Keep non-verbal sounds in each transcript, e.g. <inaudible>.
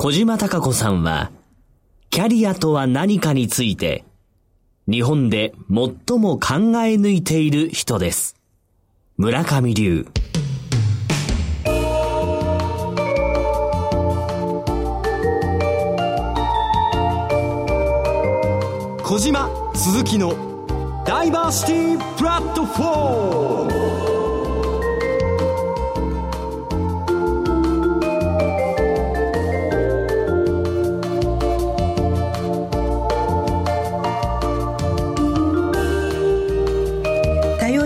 小島隆子さんは、キャリアとは何かについて、日本で最も考え抜いている人です。村上流。小島鈴木のダイバーシティプラットフォーム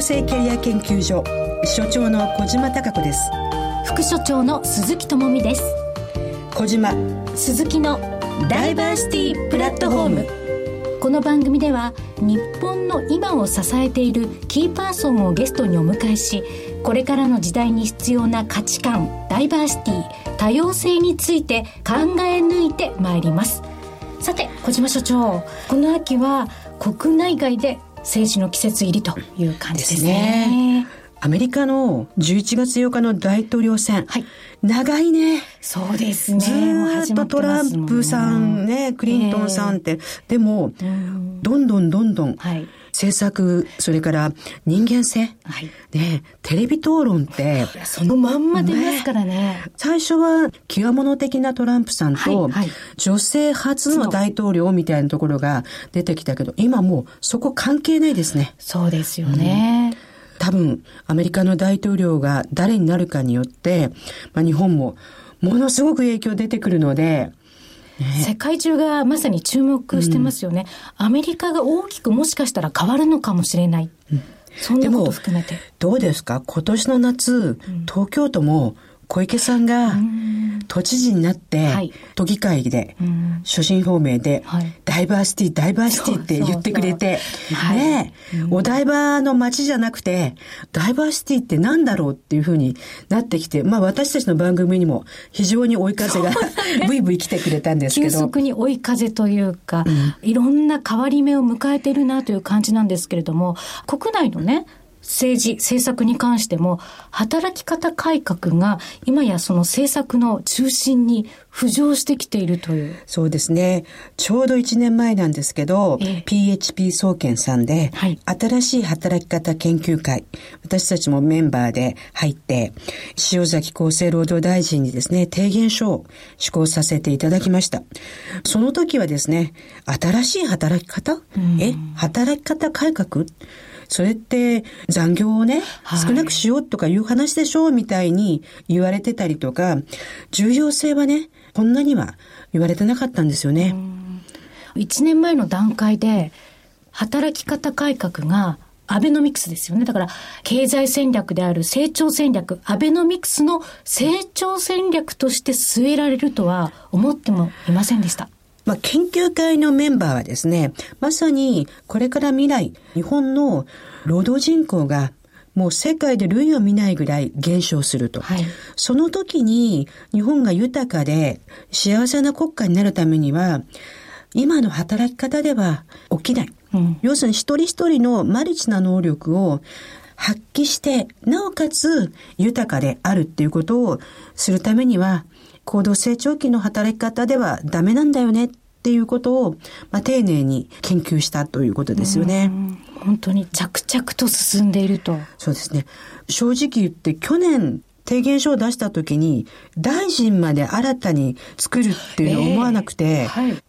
性キャリア研究所所長の小島貴子です。副所長の鈴木智美です。小島鈴木のダイバーシティプラットフォーム。この番組では日本の今を支えているキーパーソンをゲストにお迎えしこれからの時代に必要な価値観ダイバーシティ多様性について考え抜いてまいります。さて小島所長この秋は国内外で政治の季節入りという感じですねアメリカの11月8日の大統領選。はい。長いね。そうですね。ずっとトランプさんね、クリントンさんって。でも、どんどんどんどん、はい。政策、それから人間性。はい。ねテレビ討論って。そのまんま出ますからね。最初は、極物的なトランプさんと、はい女性初の大統領みたいなところが出てきたけど、今もうそこ関係ないですね。そうですよね。うん多分、アメリカの大統領が誰になるかによって、まあ、日本もものすごく影響出てくるので、ね、世界中がまさに注目してますよね、うん、アメリカが大きくもしかしたら変わるのかもしれない。うん、そんなこと含めて。どうですか？今年の夏、東京都も小池さんが都知事になって、都議会で、所信表明で、ダイバーシティ、ダイバーシティって言ってくれて、ねお台場の街じゃなくて、ダイバーシティって何だろうっていうふうになってきて、まあ私たちの番組にも非常に追い風が、<laughs> ブイブイ来てくれたんですけど。急速に追い風というか、いろんな変わり目を迎えてるなという感じなんですけれども、国内のね、政治、政策に関しても、働き方改革が今やその政策の中心に浮上してきているという。そうですね。ちょうど1年前なんですけど、え PHP 総研さんで、はい、新しい働き方研究会、私たちもメンバーで入って、塩崎厚生労働大臣にですね、提言書を施行させていただきました。その時はですね、新しい働き方？え？働き方改革？それって残業をね、少なくしようとかいう話でしょうみたいに言われてたりとか、重要性はね、こんなには言われてなかったんですよね。1年前の段階で、働き方改革がアベノミクスですよね。だから、経済戦略である成長戦略、アベノミクスの成長戦略として据えられるとは思ってもいませんでした。まあ、研究会のメンバーはですね、まさにこれから未来、日本の労働人口がもう世界で類を見ないぐらい減少すると。はい、その時に日本が豊かで幸せな国家になるためには、今の働き方では起きない。うん、要するに一人一人のマルチな能力を発揮して、なおかつ豊かであるっていうことをするためには、高度成長期の働き方ではダメなんだよねっていうことを、まあ、丁寧に研究したということですよね。本当に着々と進んでいると。そうですね。正直言って去年提言書を出した時に大臣まで新たに作るっていうのを思わなくて、えーはい、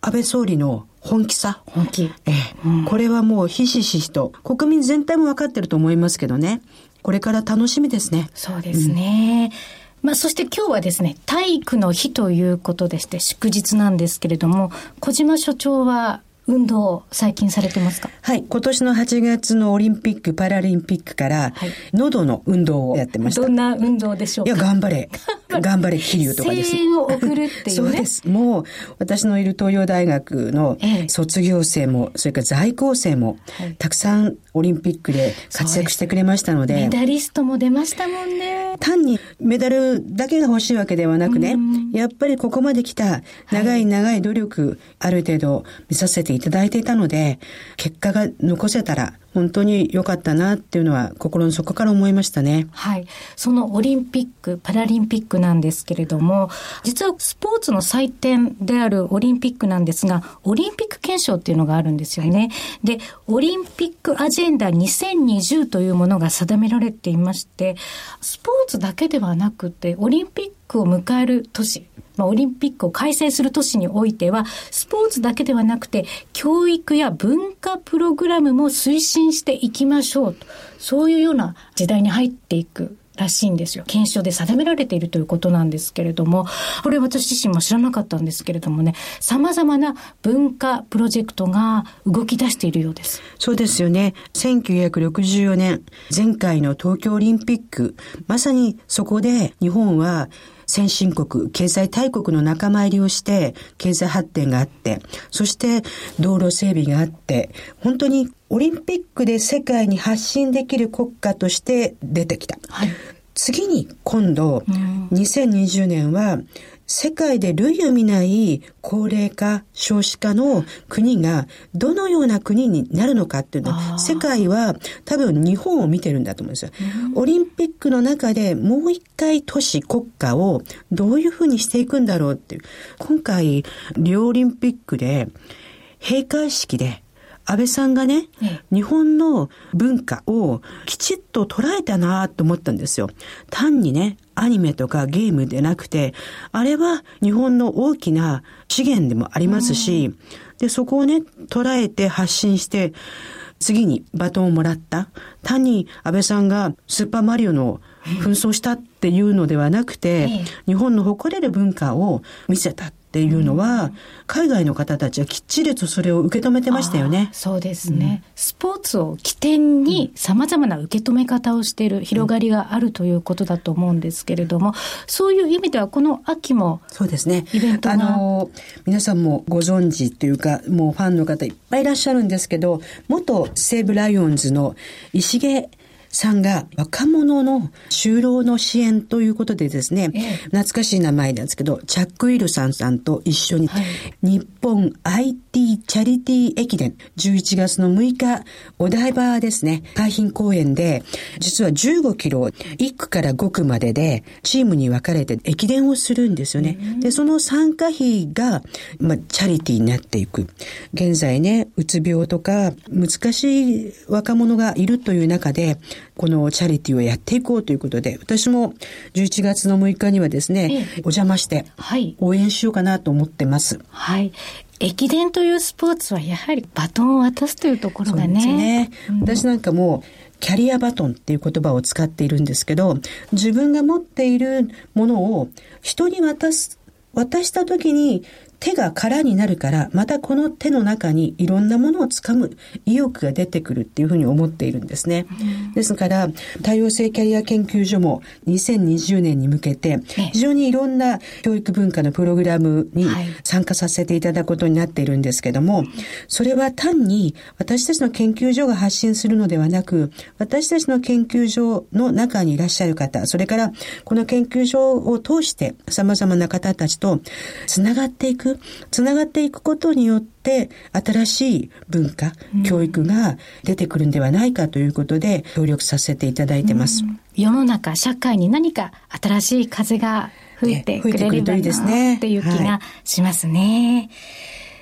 安倍総理の本気さ。本気。ええ、うん、これはもうひしひしと、国民全体も分かってると思いますけどね。これから楽しみですね。そうですね。うんまあ、そして今日はですね、体育の日ということでして、祝日なんですけれども、小島所長は運動最近されてますか？はい。今年の8月のオリンピック、パラリンピックから、喉の運動をやってました。どんな運動でしょういや、頑張れ。<laughs> 頑張れ、桐生とかです。声援を送るっていうね。そうです。もう、私のいる東洋大学の卒業生も、それから在校生も、たくさんオリンピックで活躍してくれましたので。メダリストも出ましたもんね。単にメダルだけが欲しいわけではなくね、やっぱりここまで来た長い長い努力、ある程度見させていただいていたので、結果が残せたら本当に良かったなっていうのは心の底から思いましたね。はい。そのオリンピック、パラリンピックなんですけれども、実はスポーツの祭典であるオリンピックなんですが、オリンピック憲章っていうのがあるんですよね。で、オリンピックアジェンダ2020というものが定められていまして、スポーツだけではなくて、オリンピックを迎える年、まあ、オリンピックを開催する都市においては、スポーツだけではなくて、教育や文化プログラムも推進していきましょうと。そういうような時代に入っていくらしいんですよ。検証で定められているということなんですけれども、これ私自身も知らなかったんですけれどもね、様々な文化プロジェクトが動き出しているようです。そうですよね。1964年、前回の東京オリンピック、まさにそこで日本は先進国、経済大国の仲間入りをして、経済発展があって、そして道路整備があって、本当にオリンピックで世界に発信できる国家として出てきた。はい、次に今度、2020年は世界で類を見ない高齢化、少子化の国がどのような国になるのかっていうのは、世界は多分日本を見てるんだと思うんですよ。オリンピックの中でもう一回都市、国家をどういうふうにしていくんだろうっていう。今回、リオオリンピックで閉会式で安倍さんがね、日本の文化をきちっと捉えたなと思ったんですよ。単にね、アニメとかゲームでなくて、あれは日本の大きな資源でもありますし、で、そこをね、捉えて発信して、次にバトンをもらった。単に安倍さんがスーパーマリオの紛争したっていうのではなくて、日本の誇れる文化を見せた。っていうのは、海外の方たちはきっちりとそれを受け止めてましたよね。そうですね、うん、スポーツを起点に様々な受け止め方をしている広がりがあるということだと思うんですけれども、そういう意味ではこの秋もそうですね。イベントが。あの、皆さんもご存知というか、もうファンの方いっぱいいらっしゃるんですけど、元西武ライオンズの石毛さんが若者の就労の支援ということでですね、ええ、懐かしい名前なんですけど、チャック・ウィルさんさんと一緒に、はい、日本 IT チャリティー駅伝、11月の6日、お台場ですね、海浜公園で、実は15キロ、1区から5区までで、チームに分かれて駅伝をするんですよね。で、その参加費が、まあ、チャリティーになっていく。現在ね、うつ病とか、難しい若者がいるという中で、このチャリティーをやっていこうということで、私も11月の6日にはですね、お邪魔して、応援しようかなと思ってます。はい。駅伝というスポーツはやはりバトンを渡すというところがね。そうね。うん、私なんかもキャリアバトンっていう言葉を使っているんですけど、自分が持っているものを人に渡す、渡した時に手が空になるから、またこの手の中にいろんなものをつかむ意欲が出てくるっていうふうに思っているんですね。うん、ですから、多様性キャリア研究所も2020年に向けて、非常にいろんな教育文化のプログラムに参加させていただくことになっているんですけども、それは単に私たちの研究所が発信するのではなく、私たちの研究所の中にいらっしゃる方、それからこの研究所を通して様々な方たちとつながっていく、つながっていくことによって、新しい文化、うん、教育が出てくるんではないかということで、協力させていただいてます。うん、世の中、社会に何か新しい風が吹いてくれればな、ね、っていう気がしますね。はい、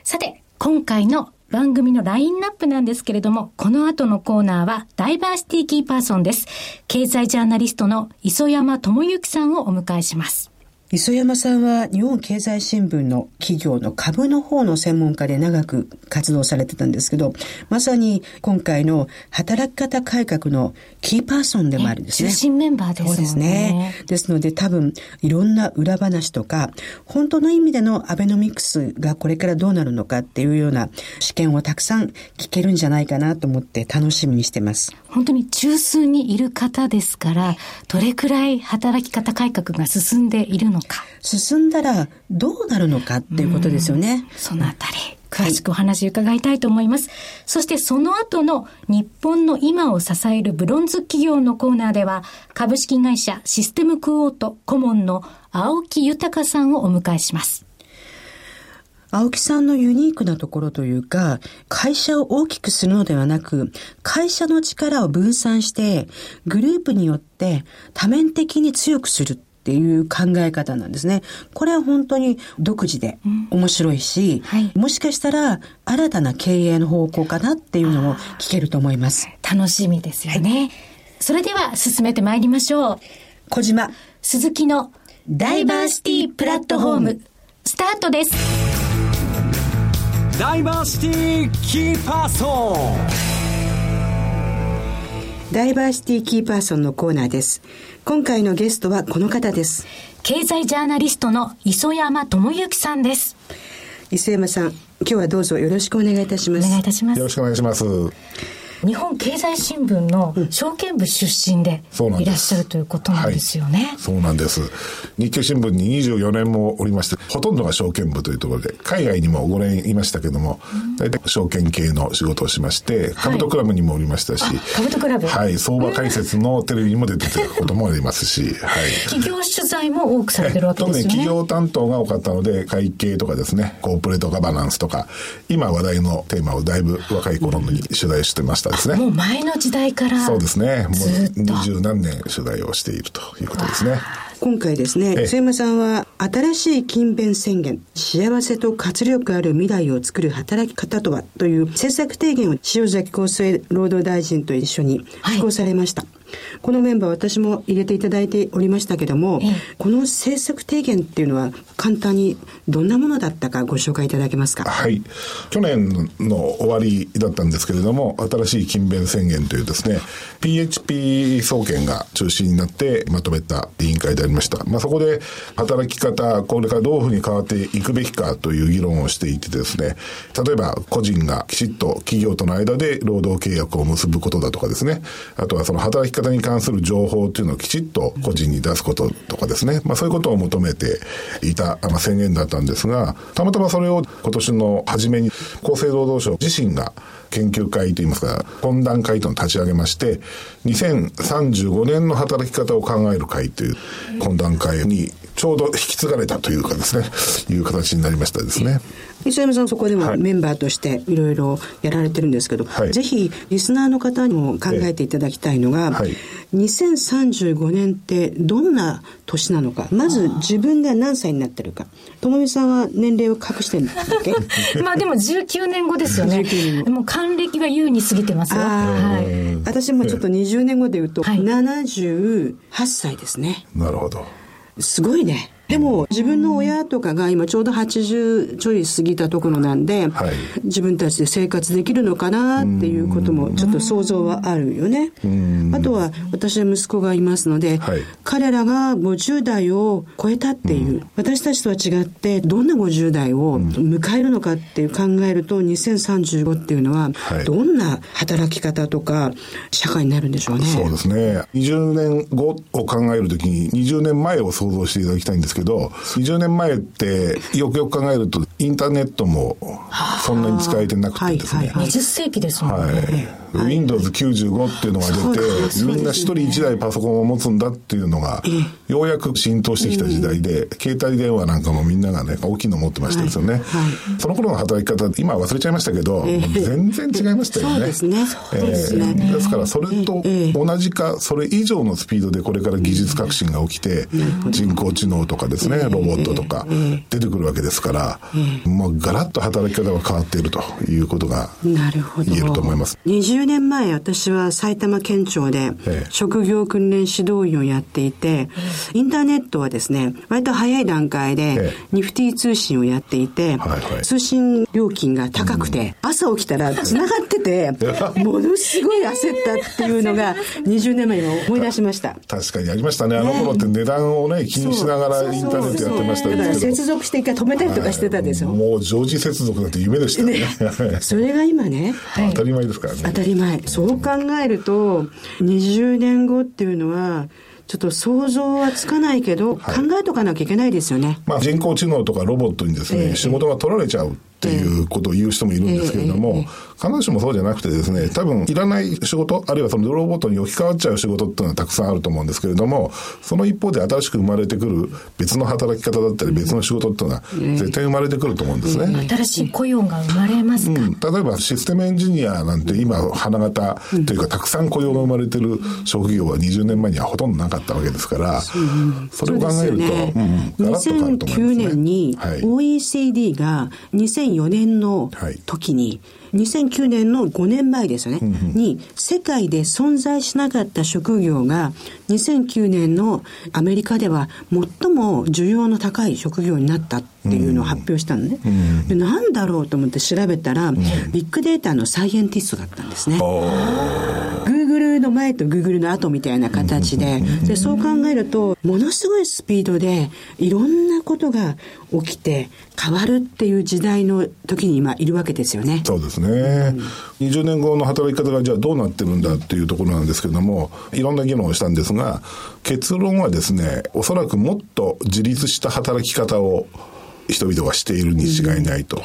さて、今回の番組のラインナップなんですけれども、この後のコーナーはダイバーシティキーパーソンです。経済ジャーナリストの磯山智之さんをお迎えします。磯山さんは日本経済新聞の企業の株の方の専門家で長く活動されてたんですけど、まさに今回の働き方改革のキーパーソンでもあるんですね。中心メンバーですね。そうですね。ですので多分いろんな裏話とか、本当の意味でのアベノミクスがこれからどうなるのかっていうような試験をたくさん聞けるんじゃないかなと思って楽しみにしてます。本当に中枢にいる方ですから、どれくらい働き方改革が進んでいるのか。進んだらどうなるのかっていうことですよね。そのあたり。詳しくお話伺いたいと思います。はい、そしてその後の日本の今を支えるブロンズ企業のコーナーでは、株式会社システムクオート顧問の青木豊さんをお迎えします。青木さんのユニークなところというか、会社を大きくするのではなく、会社の力を分散して、グループによって多面的に強くするっていう考え方なんですね。これは本当に独自で面白いし、うんはい、もしかしたら新たな経営の方向かなっていうのも聞けると思います。楽しみですよね。はい、それでは進めてまいりましょう。小島。鈴木のダイバーシティプラットフォーム、スタートです。ダイバーシティキーパーソンダイバーシティキーパーソンのコーナーです。今回のゲストはこの方です。経済ジャーナリストの磯山智之さんです。磯山さん、今日はどうぞよろしくお願いいたします。お願いいたします。よろしくお願いします。日本経済新聞の証券部出身でいらっしゃるということなんですよね。そうなんです。日経新聞に24年もおりまして、ほとんどが証券部というところで、海外にも5年いましたけども、大体証券系の仕事をしまして、株とクラブにもおりましたし、株とクラブはい、相場解説のテレビにも出てたこともありますし、はい。企業取材も多くされてるわけですよね。特に企業担当が多かったので、会計とかですね、コーポレートガバナンスとか、今話題のテーマをだいぶ若い頃に取材してましたですね。もう前のの時代からそうですね。もう二十何年取材をしているということですね。今回ですね、須山さんは新しい勤勉宣言、幸せと活力ある未来を作る働き方とは？という政策提言を塩崎厚生労働大臣と一緒に施行されました。はいこのメンバー私も入れていただいておりましたけども、この政策提言っていうのは簡単にどんなものだったかご紹介いただけますか？はい。去年の終わりだったんですけれども、新しい勤勉宣言というですね、PHP 総研が中心になってまとめた委員会でありました。まあそこで働き方、これからどういうふうに変わっていくべきかという議論をしていてですね、例えば個人がきちっと企業との間で労働契約を結ぶことだとかですね、あとはその働き方方に関する情報っていうのをきちっと個人に出すこととかですね、まあそういうことを求めていた、まあ、宣言だったんですが、たまたまそれを今年の初めに厚生労働省自身が研究会といいますか、懇談会というのを立ち上げまして、2035年の働き方を考える会という懇談会にちょうど引き継がれたというかですね、いう形になりましたですね。磯山さんそこでもメンバーとしていろいろやられてるんですけど、はい、ぜひリスナーの方にも考えていただきたいのが、はい、2035年ってどんな年なのかまず自分が何歳になってるか。友美さんは年齢を隠してるんだっけ？<laughs> まあでも19年後ですよね。もう還暦は優に過ぎてますよ、はい、私もちょっと20年後で言うと、78歳ですね。なるほどすごいね。でも自分の親とかが今ちょうど80ちょい過ぎたところなんで、はい、自分たちで生活できるのかなっていうこともちょっと想像はあるよね。あとは私は息子がいますので、はい、彼らが50代を超えたっていう、私たちとは違ってどんな50代を迎えるのかっていう考えると2035っていうのはどんな働き方とか社会になるんでしょうね。そうですね。20年後を考えるときに20年前を想像していただきたいんですけどけど、20年前ってよくよく考えると、インターネットもそんなに使えてなくてですね。20世紀ですもんね。はい。Windows95 っていうのが出て、みんな一人一台パソコンを持つんだっていうのが、ようやく浸透してきた時代で、携帯電話なんかもみんながね、大きいの持ってましたですよね。その頃の働き方、今忘れちゃいましたけど、全然違いましたよね。そうですね。ですから、それと同じか、それ以上のスピードでこれから技術革新が起きて、人工知能とかですね、ロボットとか出てくるわけですから、もうガラッと働き方が変わっているということが言えると思います。10年前私は埼玉県庁で職業訓練指導員をやっていて、インターネットはですね、割と早い段階でニフティ通信をやっていて、通信料金が高くて、朝起きたら繋がってて、<laughs> ものすごい焦ったっていうのが <laughs> 20年前に思い出しました。確かにありましたね。あの頃って値段をね、気にしながらインターネットやってましたけど。接続して一回止めたりとかしてたでしょ。もう常時接続なんて夢でしたね。<laughs> それが今ね。当たり前ですからね。当たり前。そう考えると20年後っていうのはちょっと想像はつかないけど、はい、考えとかなきゃいけないですよね。まあ人工知能とかロボットにですね、えー、仕事が取られちゃうっていうことを言う人もいるんですけれども、必ずしもそうじゃなくてですね、多分いらない仕事、あるいはそのロボットに置き換わっちゃう仕事っていうのはたくさんあると思うんですけれども、その一方で新しく生まれてくる別の働き方だったり別の仕事っていうのは絶対生まれてくると思うんですね。新しい雇用が生まれますか、うん、例えばシステムエンジニアなんて今花形というかたくさん雇用が生まれてる職業は20年前にはほとんどなかったわけですから、それを考えると、ねうん、2009年に OECD が2004年の時に、2009年の5年前ですよね、うんうん、に世界で存在しなかった職業が2009年のアメリカでは最も需要の高い職業になったっていうのを発表したのね。うんうん、なんだろうと思って調べたら、うん、ビッグデータのサイエンティストだったんですね。Google の前と Google の後みたいな形で、でそう考えると、ものすごいスピードでいろんなことが起きて変わるっていう時代の時に今いるわけですよね。そうですね。うん、20年後の働き方がじゃあどうなってるんだっていうところなんですけれども、いろんな議論をしたんですが、結論はですね、おそらくもっと自立した働き方を人々がしているに違いないと。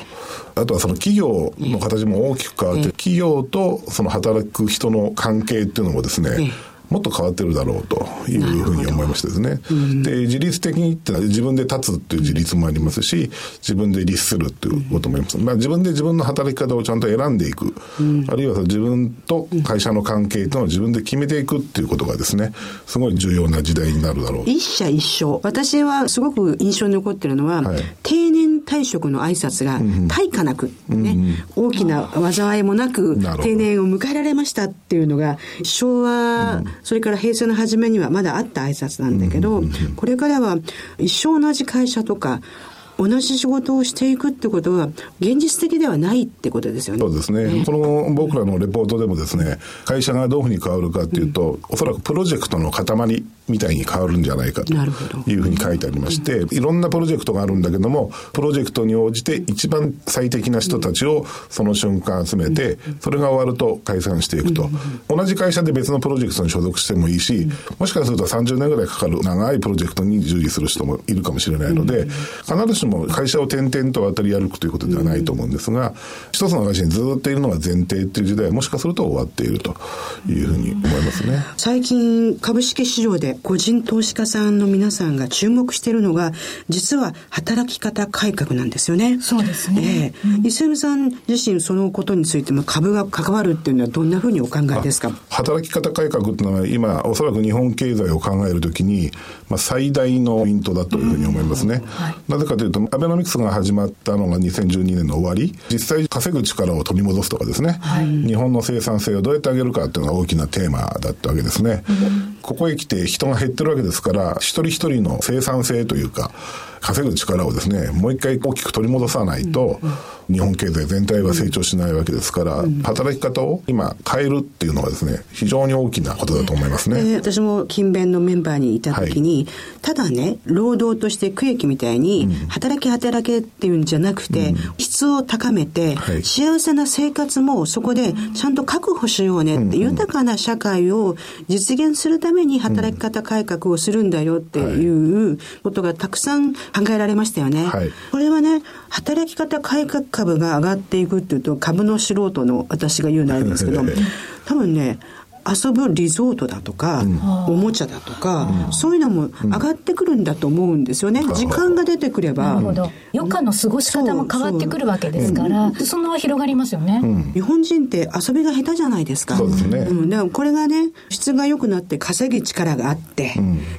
あとはその企業の形も大きく変わって、企業とその働く人の関係っていうのもですね、もっと変わってるだろうというふうに思いましてですね。で、自律的にってのは自分で立つっていう自立もありますし、自分で律するっていうこともあります。まあ自分で自分の働き方をちゃんと選んでいく。あるいは自分と会社の関係というのを自分で決めていくっていうことがですね、すごい重要な時代になるだろう。一社一生。私はすごく印象に残ってるのは、はい、定年退職の挨拶が対価なく、ね、大きな災いもなく定年を迎えられましたっていうのが、昭和、それから平成の初めにはまだあった挨拶なんだけど、これからは一生同じ会社とか、同じ仕事をしていくってことは現実的ではないってことですよね。そうですね。ねこの僕らのレポートでもですね、会社がどういうふうに変わるかっていうと、うん、おそらくプロジェクトの塊みたいに変わるんじゃないかというふうに書いてありまして、いろんなプロジェクトがあるんだけども、プロジェクトに応じて一番最適な人たちをその瞬間集めて、それが終わると解散していくと。同じ会社で別のプロジェクトに所属してもいいし、もしかすると30年ぐらいかかる長いプロジェクトに従事する人もいるかもしれないので、必ずしも会社を転々と渡り歩くということではないと思うんですが、一つの会社にずっといるのが前提っていう時代はもしかすると終わっているというふうに思いますね。最近株式市場で個人投資家さんの皆さんが注目しているのが、実は働き方改革なんですよね。そうですね。えー、うん、磯山さん自身そのことについても株が関わるっていうのはどんなふうにお考えですか？働き方改革っていうのは今、おそらく日本経済を考えるときに、まあ、最大のポイントだというふうに思いますね。はい、なぜかというと、アベノミクスが始まったのが2012年の終わり、実際稼ぐ力を取り戻すとかですね、はい、日本の生産性をどうやって上げるかっていうのが大きなテーマだったわけですね。うん、ここへ来て人が減ってるわけですから、一人一人の生産性というか、稼ぐ力をですね、もう一回大きく取り戻さないと、日本経済全体は成長しないわけですから、働き方を今変えるっていうのはですね、非常に大きなことだと思いますね。私も勤勉のメンバーにいた時に、はい、ただね、労働として区域みたいに、働き働けっていうんじゃなくて、うん、質を高めて、はい、幸せな生活もそこでちゃんと確保しようねって、豊かな社会を実現するために働き方改革をするんだよっていうことがたくさん考えられましたよね。はい、これはね、働き方改革株が上がっていくっていうと、株の素人の私が言うのあるんですけど、<laughs> 多分ね、遊ぶリゾートだとか、うん、おもちゃだとか、うん、そういうのも上がってくるんだと思うんですよね。時間が出てくれば。なるほど。余暇の過ごし方も変わってくるわけですから、その広がりますよね、日本人って遊びが下手じゃないですか。そうですね。うん、だからこれがね、質が良くなって稼ぎ力があって、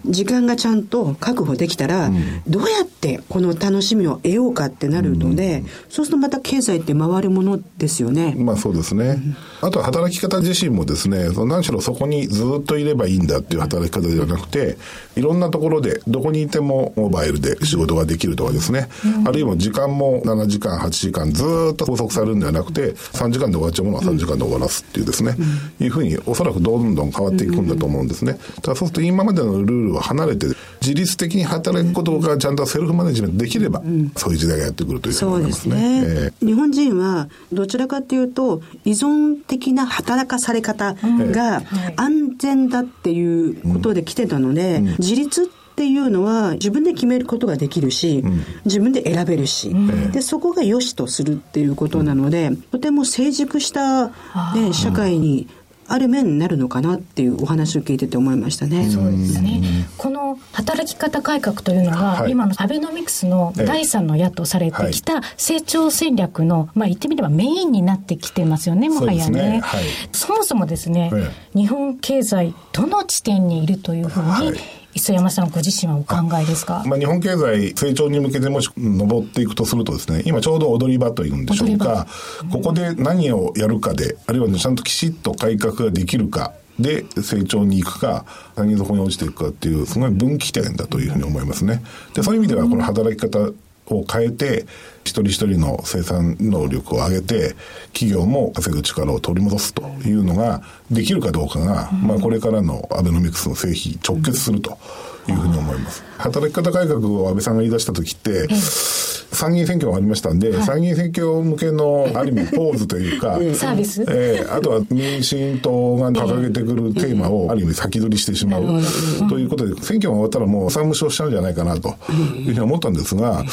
時間がちゃんと確保できたら、どうやってこの楽しみを得ようかってなるので、そうするとまた経済って回るものですよね。まあそうですね。あと働き方自身もですね、何しろそこにずっといればいいんだっていう働き方ではなくて、いろんなところで、どこにいてもモバイルで仕事ができるとかですね、うん、あるいは時間も7時間、8時間ずっと拘束されるんではなくて、3時間で終わっちゃうものは3時間で終わらすっていうですね、うん、いうふうにおそらくどんどん変わっていくんだと思うんですね。ただそうすると今までのルールを離れて、自律的に働くことがちゃんとセルフマネジメントできれば、そういう時代がやってくるというふうに思いますね。そうですね、えー、日本人はどちらかというと、依存的な働かされ方が安全だっていうことで来てたので、自立っっていうのは自分で決めることができるし、うん、自分で選べるし、うん、でそこが良しとするっていうことなので、とても成熟した、ね、社会にある面になるのかなっていうお話を聞いてて思いましたね。そうですね。この働き方改革というのが、はい、今のアベノミクスの第三の矢とされてきた成長戦略の、まあ言ってみればメインになってきてますよね、もはやね。ねはい、そもそもですね、日本経済どの地点にいるというふうに、磯山さんご自身はお考えですか、まあ、日本経済成長に向けてもし上っていくとするとですね今ちょうど踊り場というんでしょうか。ここで何をやるかであるいは、ね、ちゃんときちっと改革ができるか。で成長に行くか何底に落ちていくかっていうすごい分岐点だというふうに思いますね。でそういう意味ではこの働き方を変えて一人一人の生産能力を上げて企業も稼ぐ力を取り戻すというのができるかどうかが、まあ、これからのアベノミクスの成否直結するというふうに思います。働き方改革を安倍さんが言い出した時って、参議院選挙がありましたんで、はい、参議院選挙向けのある意味 <laughs> ポーズというか、サービス、えー、あとは民進党が掲げてくるテーマをある意味先取りしてしまう、ということで、選挙が終わったらもう産無償しちゃうんじゃないかなというふうに思ったんですが、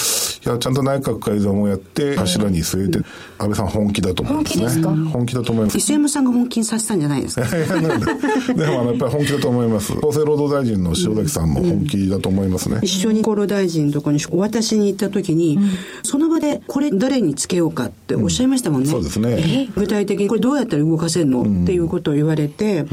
いや、ちゃんと内閣改造もやって、柱に据えて、安倍さん本気だと思いますね。本気ですか？本気だと思います。磯山さんが本気にさせたんじゃないですか？でもあの、やっぱり本気だと思います。厚生労働大臣の塩崎さんも本気だと思いますね。一緒に厚労大臣のところにお渡しに行った時に、その場でこれ誰につけようかっておっしゃいましたもんね。そうですね。具体的にこれどうやったら動かせるの、っていうことを言われて、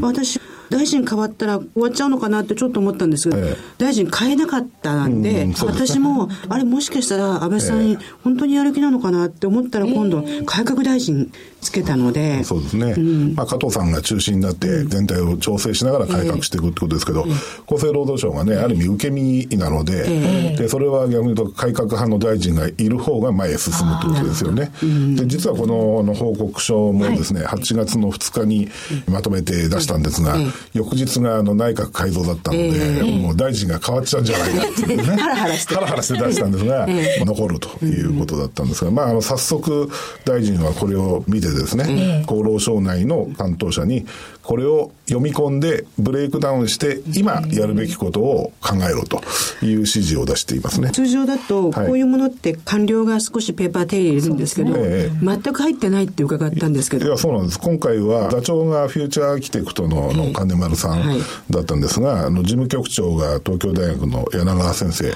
私、大臣変わったら終わっちゃうのかなってちょっと思ったんです。が、ええ、大臣変えなかったんで、うん、私も、あれもしかしたら安倍さんに本当にやる気なのかなって思ったら今度、改革大臣つけたので。そうですね。うん、まあ、加藤さんが中心になって全体を調整しながら改革していくってことですけど、厚生労働省がね、ある意味受け身なので、で、それは逆に言うと改革派の大臣がいる方が前へ進むということですよね。で、実はこのの報告書もですね、はい、8月の2日にまとめて出したんですが、翌日があの内閣改造だったので、もう大臣が変わっちゃうんじゃないかっていうね。<laughs> ハラハラして。ハラハラして出したんですが、残るということだったんですが、まあ、あの、早速大臣はこれを見てですね、厚労省内の担当者に、これを読み込んでブレイクダウンして今やるべきことを考えろという指示を出していますね。通常だとこういうものって官僚が少しペーパー手入れるんですけど、ね、全く入ってないって伺ったんですけど。いや、そうなんです。今回は座長がフューチャーアーキテクトのの金丸さんだったんですが、あの事務局長が東京大学の柳川先生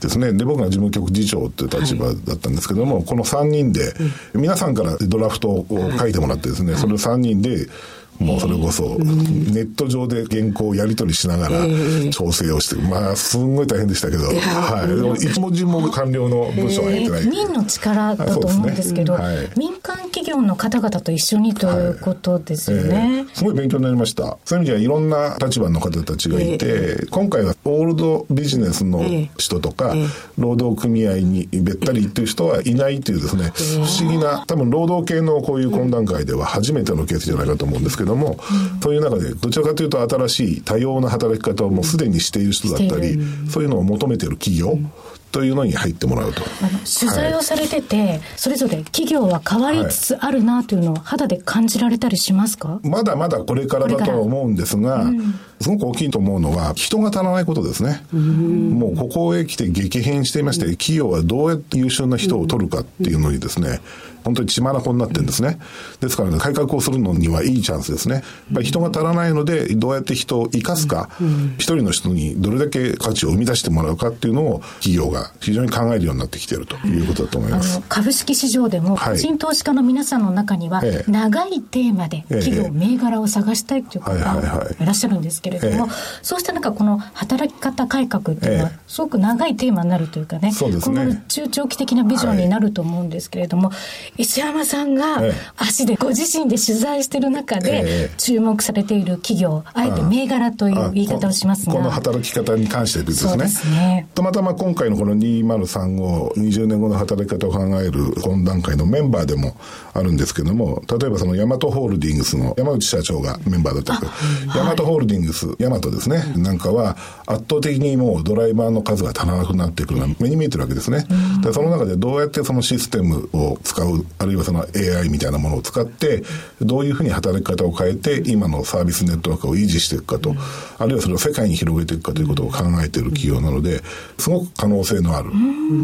ですね。で、僕が事務局次長っていう立場だったんですけども、この3人で、皆さんからドラフトを書いてもらってですね、それを3人でもうそれこそ、ネット上で原稿をやり取りしながら調整をして、まあ、すんごい大変でしたけど、はい。一文字も官僚の部署は入ってない。民の力だと思うんですけど、民間企業の方々と一緒にということですよね。すごい勉強になりました。そういう意味ではいろんな立場の方たちがいて、今回はオールドビジネスの人とか、労働組合にべったりっていう人はいないというですね、不思議な、多分労働系のこういう懇談会では初めてのケースじゃないかと思うんですけど、ども、そういう中でどちらかというと新しい多様な働き方をもうすでにしている人だったり、そういうのを求めている企業、というのに入ってもらうと。取材をされてて、はい、それぞれ企業は変わりつつあるなというのを肌で感じられたりしますか、まだまだこれからだとは思うんですが、うん、すごく大きいと思うのは人が足らないことですね。うもうここへ来て激変していまして、企業はどうやって優秀な人を取るかっていうのにですね、本当に血眼になってるんですね。ですからね、改革をするのにはいいチャンスですね。やっぱり人が足らないので、どうやって人を生かすか、一人の人にどれだけ価値を生み出してもらうかっていうのを企業が非常に考えるようになってきているということだと思います。株式市場でも、新投資家の皆さんの中には、長いテーマで企業、銘柄を探したいという方がいらっしゃるんですけれども、そうした中、この働き方改革っていうのは、すごく長いテーマになるというかね、今後の中長期的なビジョンになると思うんですけれども、石山さんが足でご自身で取材している中で注目されている企業、あえて銘柄という言い方をしますが。この働き方に関してですね。すね。たまたま今回のこの2035、20年後の働き方を考える懇談会のメンバーでもあるんですけども、例えばそのヤマトホールディングスの山内社長がメンバーだったヤマトホールディングス、ヤマトですね、なんかは圧倒的にもうドライバーの数が足らなくなってくるのは目に見えてるわけですね。でその中でどうやってそのシステムを使うク、あるいはその AI みたいなものを使って、どういうふうに働き方を変えて、今のサービスネットワークを維持していくかと、あるいはそれを世界に広げていくかということを考えている企業なので、すごく可能性のある。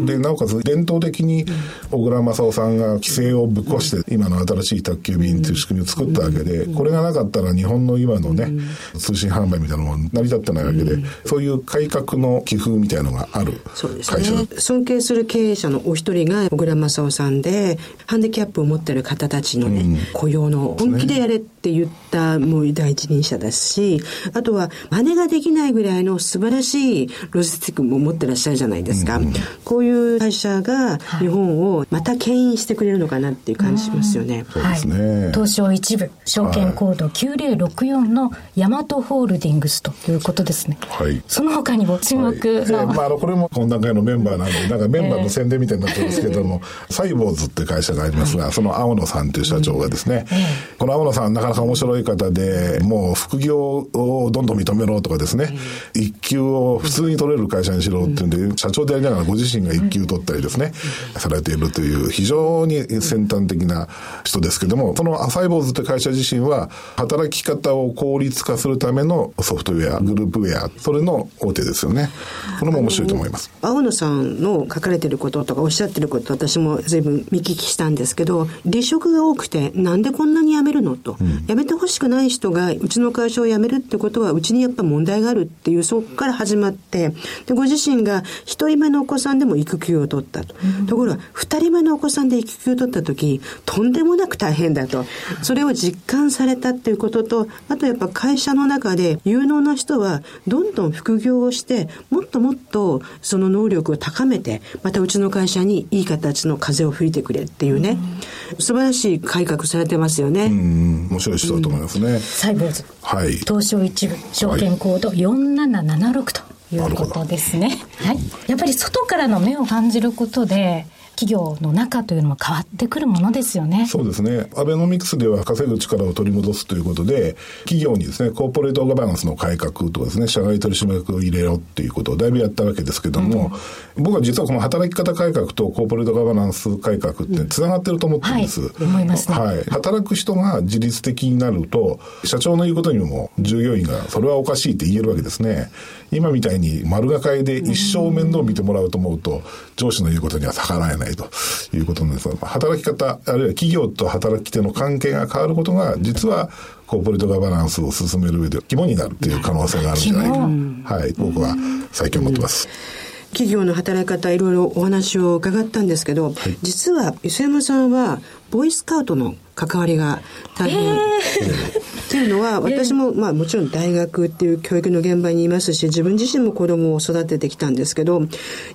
で、なおかつ伝統的に小倉正夫さんが規制をぶっ壊して、今の新しい宅急便という仕組みを作ったわけで、これがなかったら日本の今のね、通信販売みたいなもの成り立ってないわけで、そういう改革の寄付みたいなのがある会社、ね、尊敬する経営者のお一人が小倉正夫さんで、ハンディキャップを持ってる方たちのね、うん、雇用の本気でやれって言ったもう第一人者ですし、あとは真似ができないぐらいの素晴らしいロジスティックも持ってらっしゃるじゃないですか。うん、こういう会社が日本をまた牽引してくれるのかなっていう感じしますよね。そうですね。東証一部、証券コード9064のヤマトホールディングスということですね。はい。その他にも注目の、はい、まあ、あの、これも懇談会のメンバーなんで、なんかメンバーの宣伝みたいになってるんですけども、えー、サイボーズって会社がありますが、その青野さんという社長がですね、えー、この青野さんなかなか面白い方で、もう副業をどんどん認めろとかですね、えー、一級を普通に取れる会社にしろっていうんで、社長でありながらご自身が一級取ったりですね、されているという非常に先端的な人ですけども、そのサイボーズって会社自身は、働き方を効率化するためのソフトウェア、グループウェア、それの大手ですよね。これも面白いと思います。青野さんの書かれてることとかおっしゃってること私も随分見聞きしたんですけど離職が多くてなんでこんなに辞めるのと、うん、辞めてほしくない人がうちの会社を辞めるってことはうちにやっぱ問題があるっていうそこから始まってでご自身が一人目のお子さんでも育休を取ったと、うん、ところが二人目のお子さんで育休を取った時とんでもなく大変だと。それを実感されたっていうこととあとやっぱ会社の中で有能な人はどんどん副業をしてもっともっとその能力を高めてまたうちの会社にいい形の風を吹いてくれっていうね、うん、素晴らしい改革されてますよね。うん、面白い人だと思いますね。うん、サイボーズ。はい。東証一部、証券コード4776と。いうことですね。はい。やっぱり外からの目を感じることで、企業の中というのも変わってくるものですよね。そうですね。アベノミクスでは稼ぐ力を取り戻すということで、企業にですね、コーポレートガバナンスの改革とかですね、社外取締役を入れろっていうことをだいぶやったわけですけども、うん、僕は実はこの働き方改革とコーポレートガバナンス改革ってつながってると思ってるんです。うん、はい、思いますね。はい。働く人が自律的になると、社長の言うことにも従業員がそれはおかしいって言えるわけですね。今みたいに丸がかりで一生面倒を見てもらうと思うと、上司の言うことには逆らえないと。いうことなんです。が、働き方、あるいは企業と働き手の関係が変わることが、実はコーポレートガバナンスを進める上で肝になるという可能性があるんじゃないか。はい、僕は最近思ってます。企業の働き方いろいろお話を伺ったんですけど、はい、実は磯山さんはボーイスカウトの関わりが大変。えー、<laughs> っていうのは、私も、まあもちろん大学っていう教育の現場にいますし、自分自身も子供を育ててきたんですけど、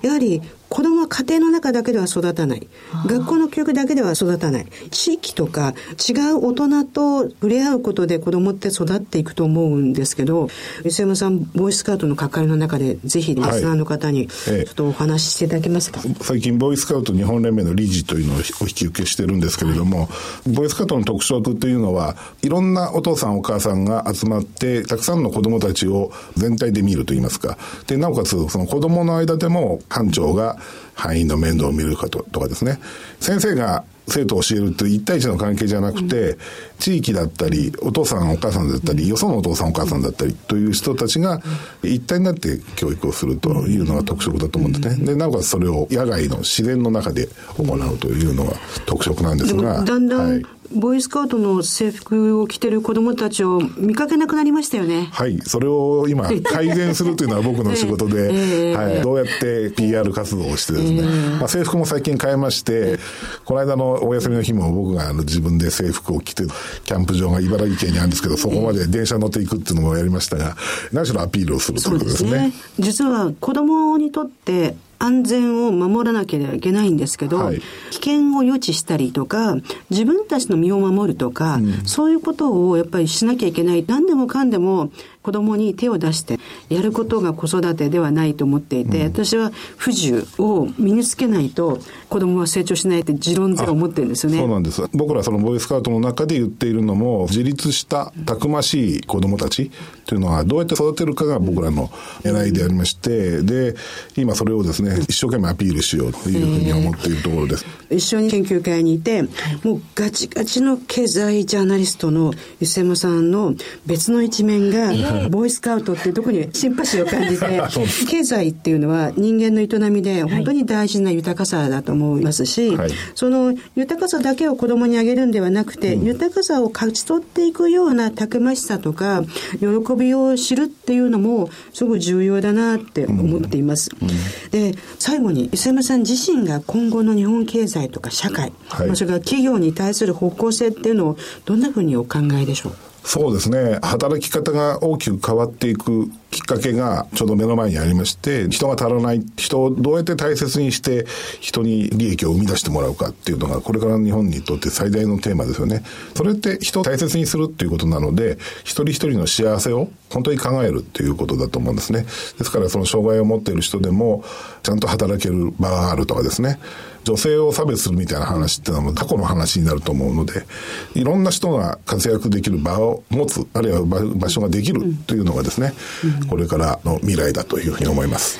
やはり子供は家庭の中だけでは育たない。学校の教育だけでは育たない。地域とか違う大人と触れ合うことで子供って育っていくと思うんですけど、磯山さん、ボーイスカウトの関わりの中で、ぜひリスナーの方に、ちょっとお話ししていただけますか、はいえ最近、ボーイスカウト日本連盟の理事というのをお引き受けしてるんですけれども、はい、ボーイスカウトの特色というのは、いろんなお父さんお母さんが集まって、たくさんの子供たちを全体で見るといいますか。で、なおかつ、その子供の間でも班長が範囲の面倒を見るかととかですね。先生が生徒を教えるという一対一の関係じゃなくて、地域だったり、お父さんお母さんだったり、よそのお父さんお母さんだったりという人たちが一体になって教育をするというのが特色だと思うんですね。で、なおかつそれを野外の自然の中で行うというのが特色なんですが。だんだん、はいボーイスカウトの制服を着てる子供たちを見かけなくなりましたよね。はい。それを今、<laughs> 改善するというのは僕の仕事で、<laughs> えー、はい。どうやって PR 活動をしてですね、えー、まあ、制服も最近変えまして、この間のお休みの日も僕があの自分で制服を着て、キャンプ場が茨城県にあるんですけど、そこまで電車乗っていくっていうのもやりましたが、何しろアピールをするということですね。すね実は子供にとって安全を守らなければいけないんですけど、はい、危険を予知したりとか、自分たちの身を守るとか、うん、そういうことをやっぱりしなきゃいけない。何でもかんでも子供に手を出してやることが子育てではないと思っていて、うん、私は不自由を身につけないと子供は成長しないって持論で思ってるんですよね。そうなんです。僕らそのボーイスカウトの中で言っているのも、自立したたくましい子供たちというのはどうやって育てるかが僕らの狙いでありまして、で、今それをですね、一生懸命アピールしようというふうに思っているところです。一緒に研究会にいて、もうガチガチの経済ジャーナリストの湯山さんの別の一面が、ボーイスカウトっていうところにシンパシーを感じて、<laughs> 経済っていうのは人間の営みで本当に大事な豊かさだと思いますし、はい、その豊かさだけを子供にあげるんではなくて、うん、豊かさを勝ち取っていくようなたくましさとか、喜びを知るっていうのもすごく重要だなって思っています。うん。うん、で、最後に、磯山さん自身が今後の日本経済とか社会、はい、それから企業に対する方向性っていうのをどんなふうにお考えでしょう？そうですね。働き方が大きく変わっていくきっかけがちょうど目の前にありまして、人が足らない、人をどうやって大切にして人に利益を生み出してもらうかっていうのが、これからの日本にとって最大のテーマですよね。それって人を大切にするっていうことなので、一人一人の幸せを本当に考えるっていうことだと思うんですね。ですからその障害を持っている人でも、ちゃんと働ける場があるとかですね。女性を差別するみたいな話っていうのは過去の話になると思うので、いろんな人が活躍できる場を持つ、あるいは場所ができるというのがですね、これからの未来だというふうに思います。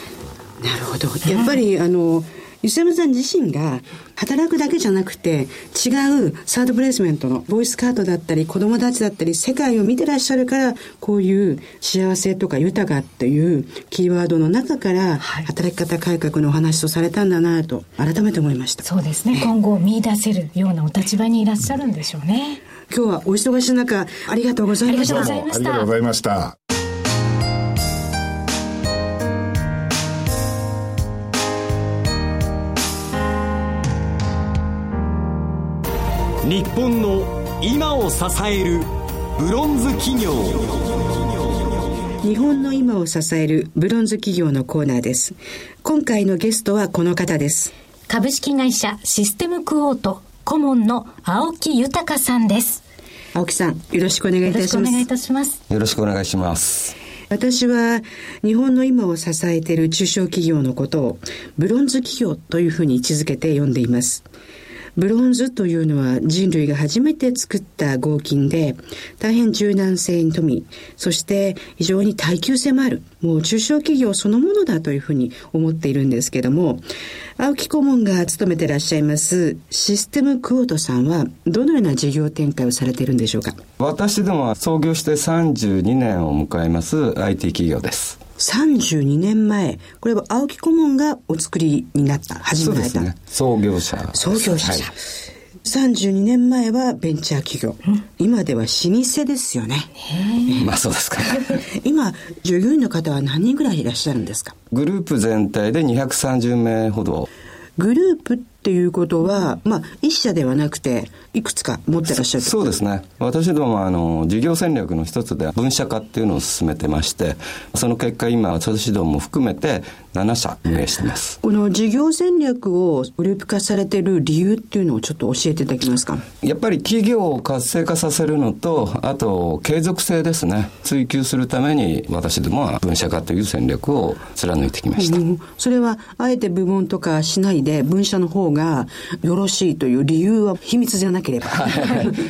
なるほど。やっぱり、あの、吉山さん自身が働くだけじゃなくて違うサードプレイスメントのボイスカートだったり子供たちだったり世界を見てらっしゃるからこういう幸せとか豊かっていうキーワードの中から働き方改革のお話とされたんだなと改めて思いました。そうですね。今後見出せるようなお立場にいらっしゃるんでしょうね。今日はお忙しい中ありがとうございました。ありがとうございました。日本の今を支えるブロンズ企業。日本の今を支えるブロンズ企業のコーナーです。今回のゲストはこの方です。株式会社システムクオート顧問の青木豊さんです。青木さんよろしくお願いいたします。よろしくお願いいたします。よろしくお願いします。私は日本の今を支えている中小企業のことをブロンズ企業というふうに位置づけて呼んでいます。ブロンズというのは人類が初めて作った合金で、大変柔軟性に富み、そして非常に耐久性もある、もう中小企業そのものだというふうに思っているんですけども、青木顧問が務めていらっしゃいますシステムクオートさんはどのような事業展開をされているんでしょうか？私どもは創業して32年を迎えます IT 企業です。32年前、これは青木顧問がお作りになった、始められた。ね、創業者。創業者。はい、32年前はベンチャー企業。今では老舗ですよね。まあそうですか。<laughs> 今、従業員の方は何人ぐらいいらっしゃるんですか？グループ全体で230名ほど。グループっていうことは、まあ、一社ではなくて、いくつか持ってらっしゃるそうですね。私どもあの、事業戦略の一つで分社化っていうのを進めてまして、その結果今、私どもも含めて7社運営してます。この事業戦略をグループ化されてる理由っていうのをちょっと教えていただけますか？やっぱり企業を活性化させるのと、あと継続性ですね。追求するために私どもは分社化という戦略を貫いてきました。うん、それは、あえて部門とかしないで分社の方がよろしいという理由は秘密じゃなければ。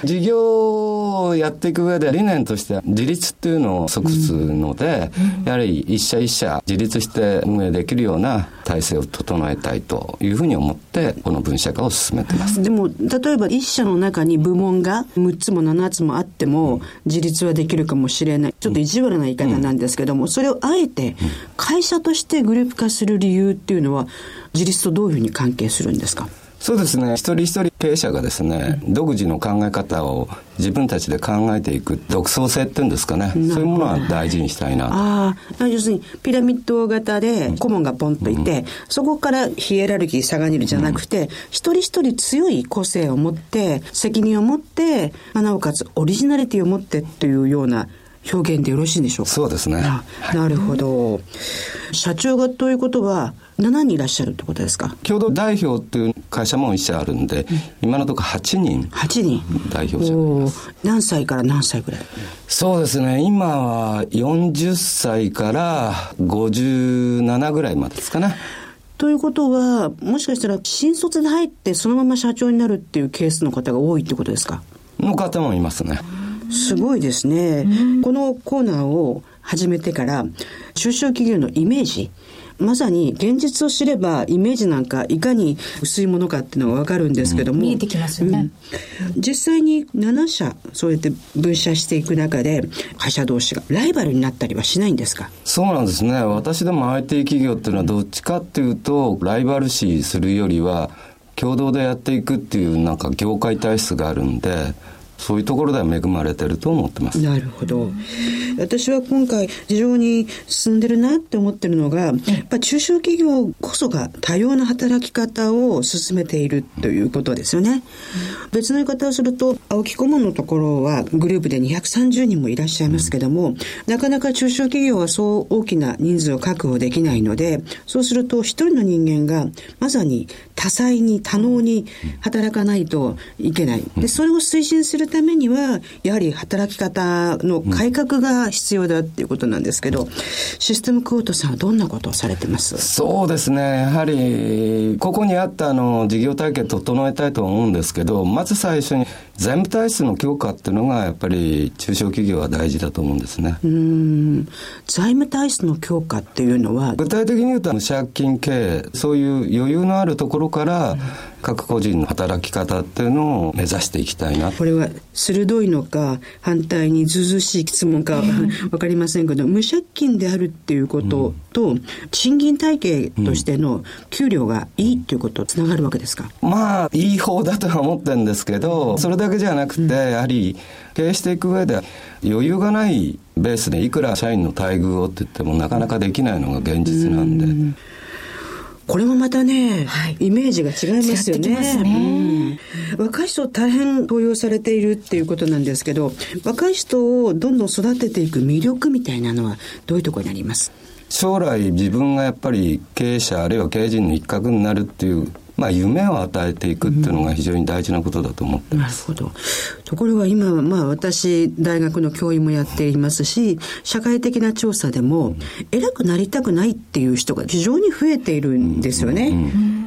事業をやっていく上で理念としては自立っていうのを即すので、うん、やはり一社一社自立して運営できるような体制を整えたいというふうに思ってこの分社化を進めてます。でも例えば一社の中に部門が6つも7つもあっても自立はできるかもしれない。ちょっと意地悪な言い方なんですけども、それをあえて会社としてグループ化する理由っていうのは自立とどういうふうに関係するんですか？そうですね。一人一人経営者がですね、うん、独自の考え方を自分たちで考えていく独創性っていうんですかね。そういうものは大事にしたいなああ要するにピラミッド型で顧問がポンといて、うん、そこからヒエラルキー差が出るじゃなくて、うん、一人一人強い個性を持って責任を持って、まあ、なおかつオリジナリティを持ってっていうような表現でよろしいんでしょうか？そうですね。なるほど。社長がということは、7人いらっしゃるってことですか？共同代表っていう会社も一社あるんで、うん、今のところ8人。8人代表者何歳から何歳ぐらい？そうですね。今は40歳から57ぐらいまでですかね。ということは、もしかしたら新卒で入ってそのまま社長になるっていうケースの方が多いってことですか？の方もいますね。すごいですね。このコーナーを始めてから、中小企業のイメージ、まさに現実を知ればイメージなんかいかに薄いものかっていうのがわかるんですけども、うん、見えてきますよね、うん、実際に7社そうやって分社していく中で会社同士がライバルになったりはしないんですか？そうなんですね。私でも IT 企業っていうのはどっちかっていうとライバル視するよりは共同でやっていくっていうなんか業界体質があるんでそういうところでは恵まれてると思ってます。なるほど。私は今回非常に進んでるなって思ってるのが、やっぱ中小企業こそが多様な働き方を進めているということですよね。うん、別の言い方をすると、青木顧問のところはグループで230人もいらっしゃいますけども、うん、なかなか中小企業はそう大きな人数を確保できないので、そうすると一人の人間がまさに多彩に多能に働かないといけない。で、それを推進するためには、やはり働き方の改革が必要だっていうことなんですけど、システムクオートさんはどんなことをされてます？そうですね。やはり、ここにあったあの、事業体系整えたいと思うんですけど、まず最初に財務体質の強化っていうのが、やっぱり中小企業は大事だと思うんですね。うん。財務体質の強化っていうのは具体的に言うと、借金経営、そういう余裕のあるところから、各個人の働き方っていうのを目指していきたいな。これは鋭いのか、反対にずずしい質問かわかりませんけど、無借金であるっていうことと、賃金体系としての給料がいいっていうことつながるわけですか、うん、まあ、いい方だとは思ってるんですけど、それだけじゃなくて、やはり経営していく上で余裕がないベースでいくら社員の待遇をって言ってもなかなかできないのが現実なんで。うんこれもまたね、はい、イメージが違いますよね。ね。うん、若い人大変登用されているっていうことなんですけど、若い人をどんどん育てていく魅力みたいなのはどういうところにあります？将来自分がやっぱり経営者あるいは経営陣の一角になるっていうまあ、夢を与えていくっていうのが非常に大事なことだと思ってます。うん、なるほど。ところが今は、まあ、私、大学の教員もやっていますし、社会的な調査でも、偉くなりたくないっていう人が非常に増えているんですよね。うん、うん、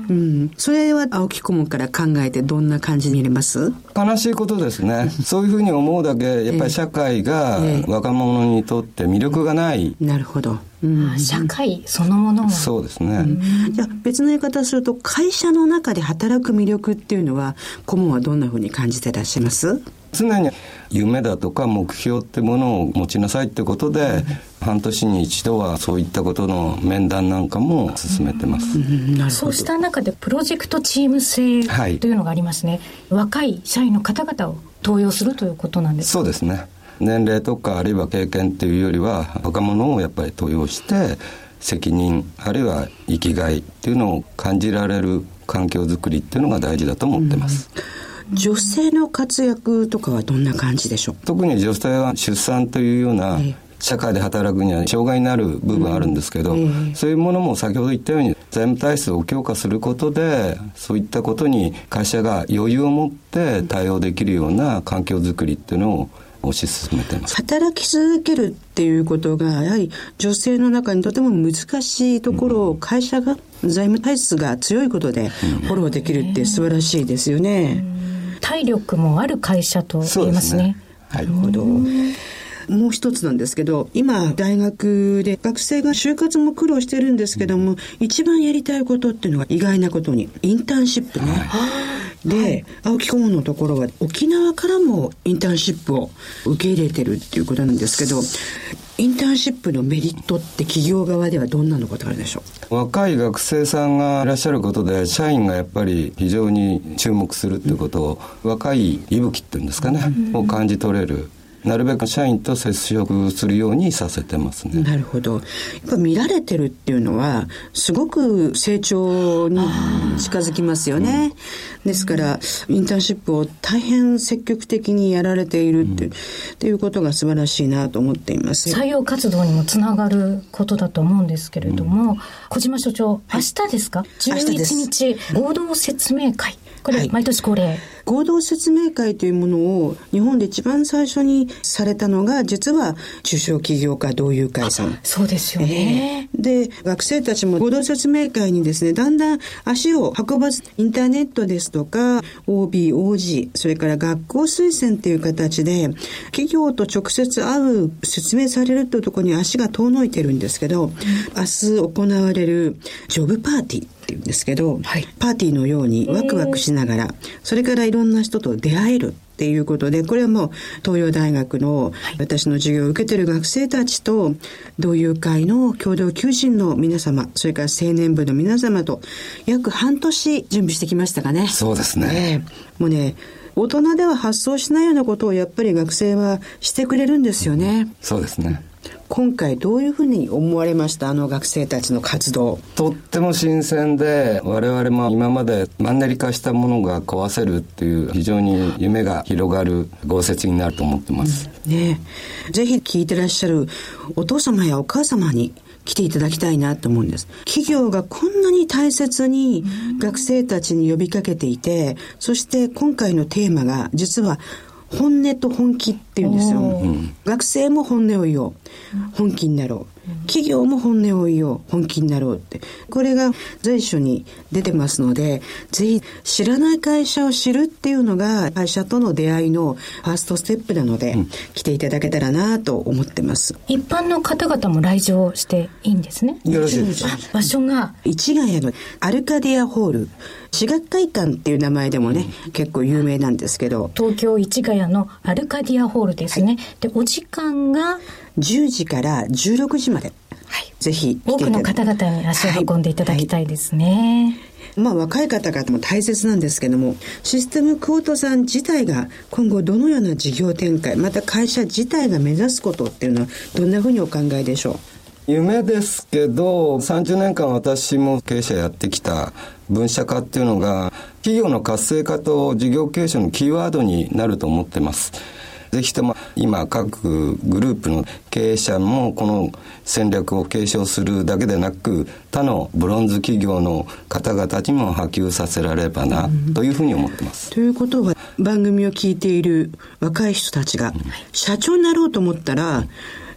それは青木顧問から考えてどんな感じに見れます？悲しいことですね。そういうふうに思うだけ、やっぱり社会が若者にとって魅力がない。えーえー、なるほど。うん、社会そのものがそうですね、うん、じゃあ別の言い方すると会社の中で働く魅力っていうのは顧問はどんなふうに感じてらっしゃいます？常に夢だとか目標ってものを持ちなさいってことで、半年に一度はそういったことの面談なんかも進めてます、うん、そうした中でプロジェクトチーム制というのがありますね、はい、若い社員の方々を登用するということなんです。そうですね。年齢とかあるいは経験っていうよりは若者をやっぱり登用して責任あるいは生きがいっていうのを感じられる環境づくりっていうのが大事だと思ってます、うん、女性の活躍とかはどんな感じでしょう？特に女性は出産というような社会で働くには障害になる部分あるんですけど、うんえー、そういうものも先ほど言ったように財務体質を強化することでそういったことに会社が余裕を持って対応できるような環境づくりっていうのを推し進めてます。働き続けるっていうことがやはり女性の中にとても難しいところを会社が財務体質が強いことでフォローできるって素晴らしいですよね。体力もある会社と言えますね。すねなるほど。もう一つなんですけど、今、大学で学生が就活も苦労してるんですけども、一番やりたいことっていうのが意外なことに、インターンシップね。で、はい、青木顧問のところは沖縄からもインターンシップを受け入れてるっていうことなんですけど、インターンシップのメリットって企業側ではどんなのことあるでしょう？若い学生さんがいらっしゃることで社員がやっぱり非常に注目するっていうことを、うん、若い息吹っていうんですかね、うん、を感じ取れるなるべく社員と接触するようにさせてますね。なるほど。やっぱ見られてるっていうのは、すごく成長に近づきますよね。ですから、インターンシップを大変積極的にやられているっていう,、っていうことが素晴らしいなと思っています。採用活動にもつながることだと思うんですけれども、小島所長、明日ですか ?11 日、合同説明会。これ、毎年恒例。合同説明会というものを日本で一番最初にされたのが実は中小企業家同友会さん。そうですよね、えー、で、学生たちも合同説明会にですね、だんだん足を運ばず、インターネットですとか、OB、OG、それから学校推薦っていう形で、企業と直接会う、説明されるというところに足が遠のいてるんですけど、明日行われるジョブパーティー、っていうんですけど、はい、パーティーのようにワクワクしながら、それからいろんな人と出会えるっていうことで、これはもう東洋大学の私の授業を受けてる学生たちと、同友会の共同求人の皆様、それから青年部の皆様と、約半年準備してきましたかね。そうですね。えー、もうね、大人では発想しないようなことをやっぱり学生はしてくれるんですよね。そうですね。今回どういうふうに思われました？あの学生たちの活動。とっても新鮮で我々も今までマンネリ化したものが壊せるっていう非常に夢が広がる豪雪になると思ってます、うん、ねぜひ聞いてらっしゃるお父様やお母様に来ていただきたいなと思うんです。企業がこんなに大切に学生たちに呼びかけていて、そして今回のテーマが実は本音と本気っていうんですよ。学生も本音を言おう。本気になろう。企業も本音を言おう。本気になろうって。これが随所に出てますので、ぜひ知らない会社を知るっていうのが会社との出会いのファーストステップなので、うん、来ていただけたらなと思ってます。一般の方々も来場していいんですね。よろしいです場所が。市ヶ谷のアルカディアホール。私学会館っていう名前でもね、うん、結構有名なんですけど。東京市ヶ谷のアルカディアホールですね。はい、で、お時間が？10時から16時まで。はい、ぜひ多くの方々に足を運んでいただきたいですね。はい、まあ若い方々も大切なんですけども、システムクオートさん自体が今後どのような事業展開、また会社自体が目指すことっていうのはどんなふうにお考えでしょう？夢ですけど、30年間私も経営者やってきた分社化っていうのが、企業の活性化と事業経営者のキーワードになると思ってます。ぜひとも今各グループの経営者もこの戦略を継承するだけでなく他のブロンズ企業の方々にも波及させられればなというふうに思ってます。ということは番組を聞いている若い人たちが社長になろうと思ったら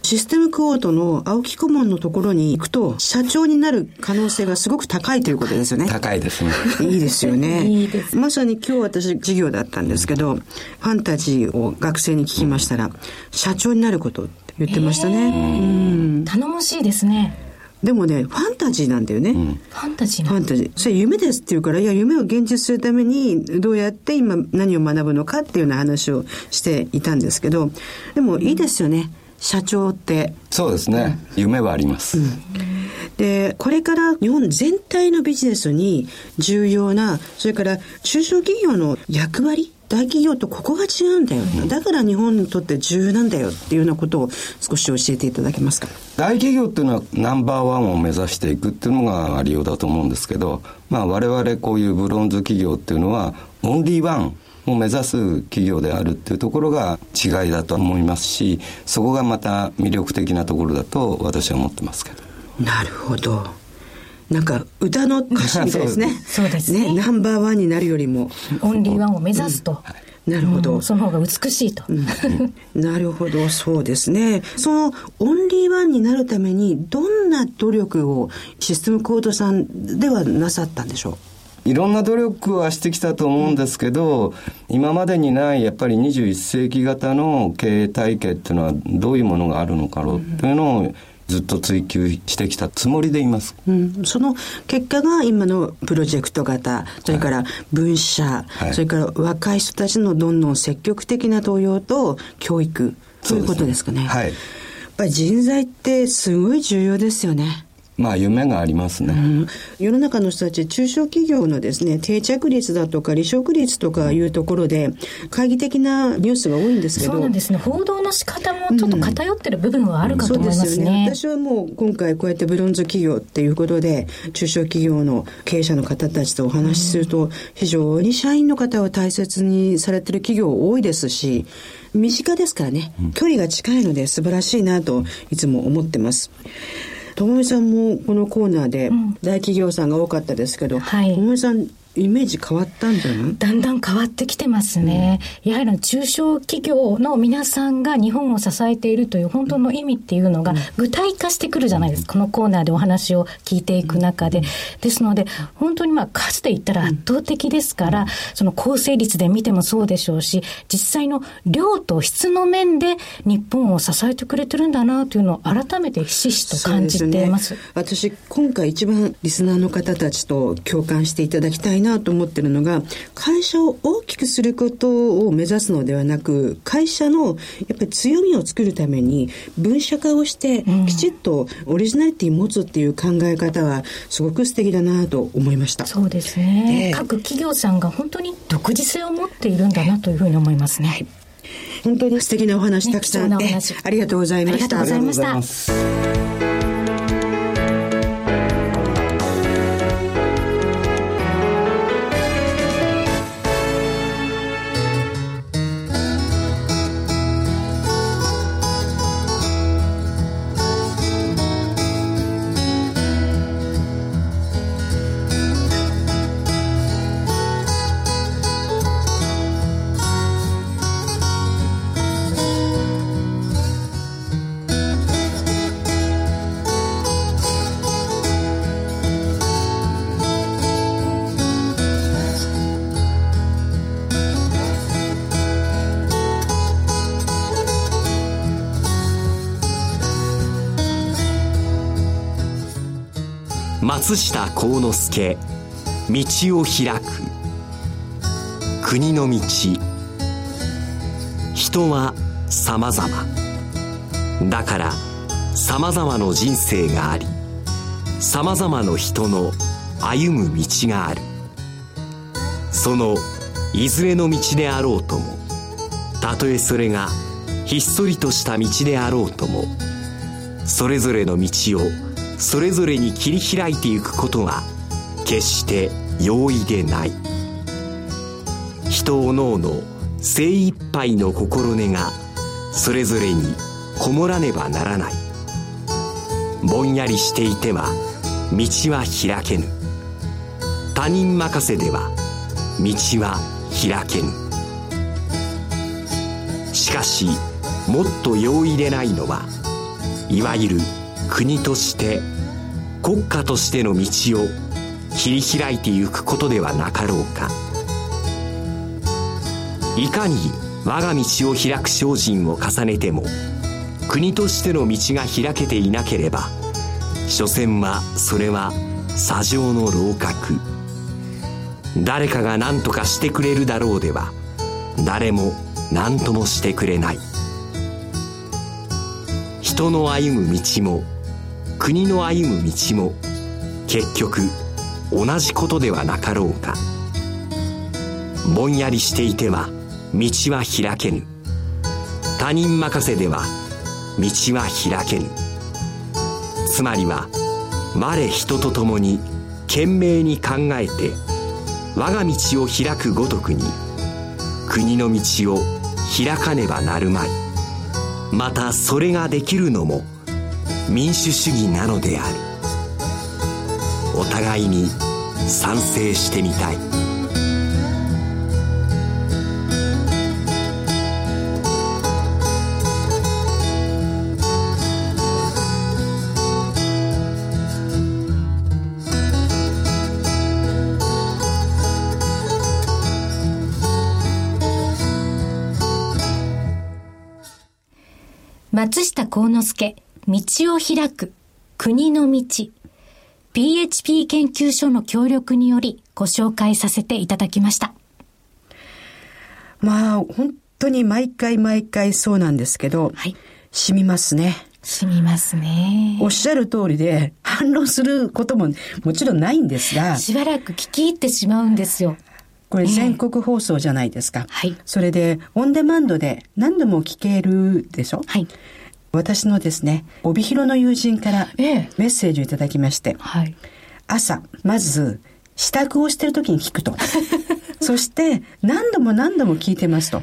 システムクオートの青木顧問のところに行くと、社長になる可能性がすごく高いということですよね。高いですね。いいですよね。いいです。まさに今日私授業だったんですけど、ファンタジーを学生に聞きましたら、社長になることって言ってましたね。うん。頼もしいですね。でもね、ファンタジーなんだよね。うん、ファンタジーファンタジー。それ夢ですって言うから、いや、夢を現実するために、どうやって今何を学ぶのかっていうような話をしていたんですけど、でもいいですよね。社長って。そうですね、うん、夢はあります、うん、でこれから日本全体のビジネスに重要なそれから中小企業の役割大企業とここが違うんだよ、うん、だから日本にとって重要なんだよっていうようなことを少し教えていただけますか？大企業っていうのはナンバーワンを目指していくっていうのがありようだと思うんですけどまあ我々こういうブロンズ企業っていうのはオンリーワンを目指す企業であるっていうところが違いだと思いますしそこがまた魅力的なところだと私は思ってますけど。なるほど。なんか歌の歌詞みたいですね。<laughs> そうです。ね、ね、ナンバーワンになるよりも。オンリーワンを目指すと、うん。なるほど、うん、その方が美しいと、うん、なるほど。そうですね。そのオンリーワンになるためにどんな努力をシステムコードさんではなさったんでしょう？いろんな努力はしてきたと思うんですけど、今までにないやっぱり21世紀型の経営体系っていうのはどういうものがあるのかろうっていうのをずっと追求してきたつもりでいます、うん、その結果が今のプロジェクト型それから分社、はい、それから若い人たちのどんどん積極的な登用と教育そういうことですかね。はい、やっぱり人材ってすごい重要ですよね。まあ夢がありますね、うん、世の中の人たち中小企業のですね定着率だとか離職率とかいうところで懐疑的なニュースが多いんですけど。そうなんですね。報道の仕方もちょっと偏ってる部分はあるかと思いますね、うん、そうですよね。私はもう今回こうやってブロンズ企業っていうことで中小企業の経営者の方たちとお話しすると、非常に社員の方を大切にされてる企業多いですし身近ですからね、距離が近いので素晴らしいなといつも思ってます。ともみさんもこのコーナーで大企業さんが多かったですけど、はい、ともみさんイメージ変わったんじゃない？だんだん変わってきてますね。うん、やはり中小企業の皆さんが日本を支えているという本当の意味っていうのが具体化してくるじゃないですか。このコーナーでお話を聞いていく中で。ですので、本当にまあ数で言ったら圧倒的ですから、その構成率で見てもそうでしょうし、実際の量と質の面で日本を支えてくれてるんだなというのを改めてひしひしと感じています。すね、私、今回一番リスナーの方たちと共感していただきたいなと思ってるのが、会社を大きくすることを目指すのではなく、会社のやっぱり強みを作るために分社化をして、きちっとオリジナリティを持つっていう考え方はすごく素敵だなと思いました。そうですね。各企業さんが本当に独自性を持っているんだなというふうに思いますね。本当に素敵なお話たくさん、ね、ありがとうございました。ありがとうございました。松下幸之助道を開く。国の道。人は様々。だから様々の人生があり様々の人の歩む道がある。そのいずれの道であろうともたとえそれがひっそりとした道であろうともそれぞれの道をそれぞれに切り開いていくことが決して容易でない。人おのおの精一杯の心根がそれぞれにこもらねばならない。ぼんやりしていては道は開けぬ。他人任せでは道は開けぬ。しかしもっと容易でないのはいわゆる国として国家としての道を切り開いていくことではなかろうか。いかに我が道を開く精進を重ねても国としての道が開けていなければ所詮はそれは砂上の楼閣。誰かが何とかしてくれるだろうでは誰も何ともしてくれない。人の歩む道も国の歩む道も結局同じことではなかろうか。ぼんやりしていては道は開けぬ。他人任せでは道は開けぬ。つまりは我人と共に懸命に考えて我が道を開くごとくに国の道を開かねばなるまい。またそれができるのも民主主義なのである。お互いに賛成してみたい。松下幸之助。道を開く国の道 PHP 研究所の協力によりご紹介させていただきました。まあ、本当に毎回毎回そうなんですけど、はい、染みますね。染みますね。おっしゃる通りで、反論することももちろんないんですが。しばらく聞き入ってしまうんですよ。これ全国放送じゃないですか。はい。それで、オンデマンドで何度も聞けるでしょ？はい。私のですね、帯広の友人からメッセージをいただきまして、はい、朝、まず、支度をしてる時に聞くと。<laughs> そして、何度も何度も聞いてますと。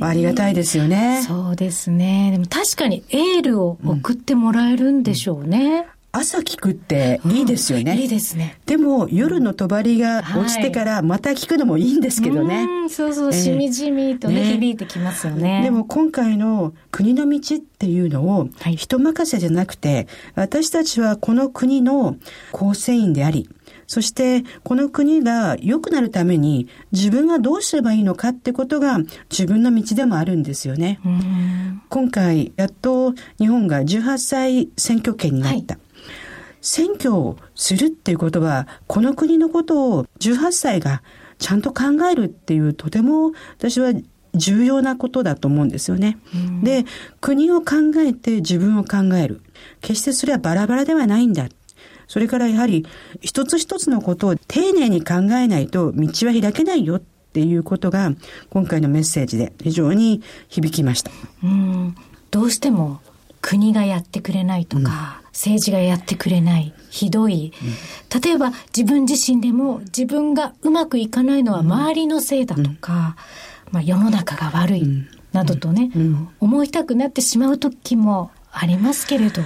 ありがたいですよね。そうですね。でも確かにエールを送ってもらえるんでしょうね。うん朝聞くっていいですよね。いいですね。でも夜の帳が落ちてからまた聞くのもいいんですけどね。うんそうそう、しみじみとね、ね響いてきますよね。でも今回の国の道っていうのをはい人任せじゃなくて、私たちはこの国の構成員であり、そしてこの国が良くなるために自分はどうすればいいのかってことが自分の道でもあるんですよね。うん今回やっと日本が18歳選挙権になった。選挙をするっていうことは、この国のことを18歳がちゃんと考えるっていうとても私は重要なことだと思うんですよね。で、国を考えて自分を考える。決してそれはバラバラではないんだ。それからやはり一つ一つのことを丁寧に考えないと道は開けないよっていうことが今回のメッセージで非常に響きました。うんどうしても国がやってくれないとか、政治がやってくれない、ひどい。例えば自分自身でも自分がうまくいかないのは周りのせいだとか、まあ世の中が悪い、などとね、思いたくなってしまう時もありますけれど、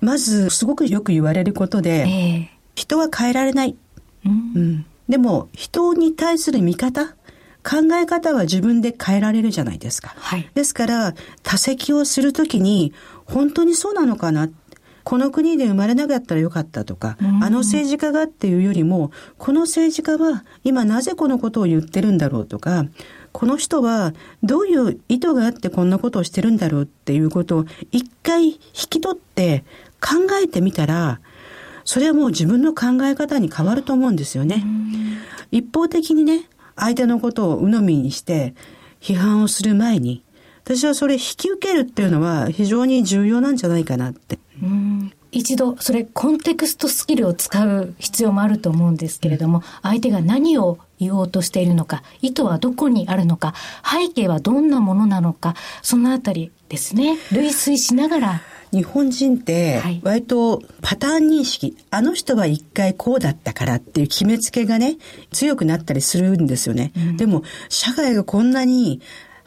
まず、すごくよく言われることで、ええ。人は変えられない。うん。うん。でも、人に対する見方、考え方は自分で変えられるじゃないですか。はい。ですから、多席をするときに、本当にそうなのかなこの国で生まれなかったらよかったとか、あの政治家がっていうよりも、この政治家は今なぜこのことを言ってるんだろうとか、この人はどういう意図があってこんなことをしてるんだろうっていうことを一回引き取って考えてみたら、それはもう自分の考え方に変わると思うんですよね。一方的にね、相手のことを鵜呑みにして批判をする前に、私はそれ引き受けるっていうのは非常に重要なんじゃないかなって。うん。一度それコンテクストスキルを使う必要もあると思うんですけれども、相手が何を言おうとしているのか意図はどこにあるのか背景はどんなものなのかそのあたりですね。類推しながら。日本人ってはい、割とパターン認識、あの人は一回こうだったからっていう決めつけがね、強くなったりするんですよね。でも、社会がこんなに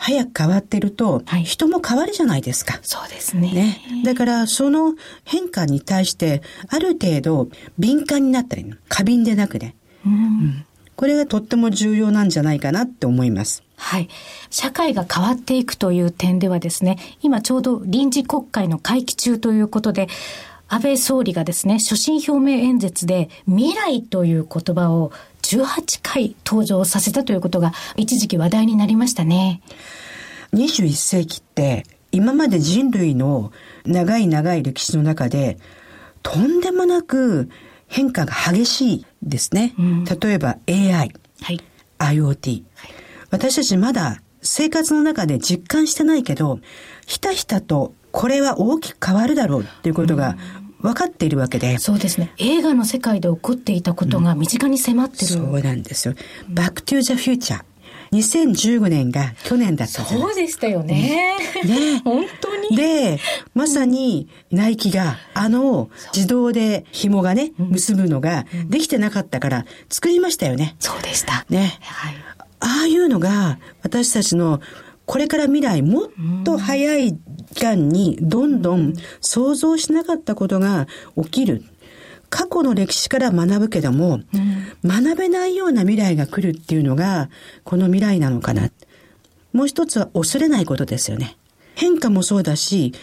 早く変わってると、はい人も変わるじゃないですか。そうですねね。だから、その変化に対して、ある程度、敏感になったり、過敏でなくね。うんこれがとっても重要なんじゃないかなって思います。はい。社会が変わっていくという点ではですね、今ちょうど臨時国会の会期中ということで、安倍総理がですね、所信表明演説で未来という言葉を18回登場させたということが一時期話題になりましたね。21世紀って今まで人類の長い長い歴史の中でとんでもなく変化が激しいですね。うん例えば AI、はい。IoT。私たちまだ生活の中で実感してないけど、ひたひたとこれは大きく変わるだろうっていうことが分かっているわけで。そうですね。映画の世界で起こっていたことが身近に迫ってる。そうなんですよ。バックトゥーザフューチャー。2015年が去年だったそうでしたよね。ね本当に。で、まさにナイキがあの自動で紐がね、結ぶのができてなかったから作りましたよね。そうでした。ね。はい。ああいうのが私たちのこれから未来もっと早い期間にどんどん想像しなかったことが起きる。過去の歴史から学ぶけども、学べないような未来が来るっていうのがこの未来なのかな。もう一つは恐れないことですよね。変化もそうだし、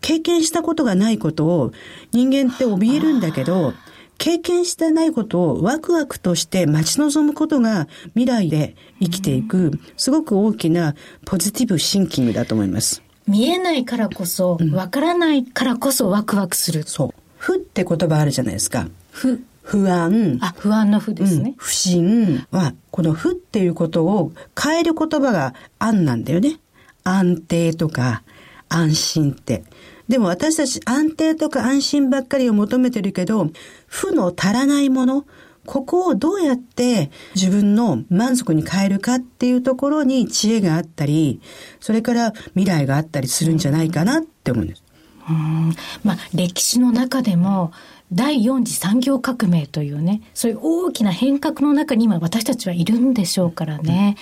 経験したことがないことを人間って怯えるんだけど、経験してないことをワクワクとして待ち望むことが未来で生きていく、すごく大きなポジティブシンキングだと思います。見えないからこそ、わからないからこそワクワクする。そう。不って言葉あるじゃないですか。不。不安。あ、不安の不ですね。不信は、この不っていうことを変える言葉が安なんだよね。安定とか安心って。でも私たち安定とか安心ばっかりを求めてるけど、負の足らないもの、ここをどうやって自分の満足に変えるかっていうところに知恵があったり、それから未来があったりするんじゃないかなって思うんです。うんまあ、歴史の中でも、第四次産業革命というね、そういう大きな変革の中に今私たちはいるんでしょうからね、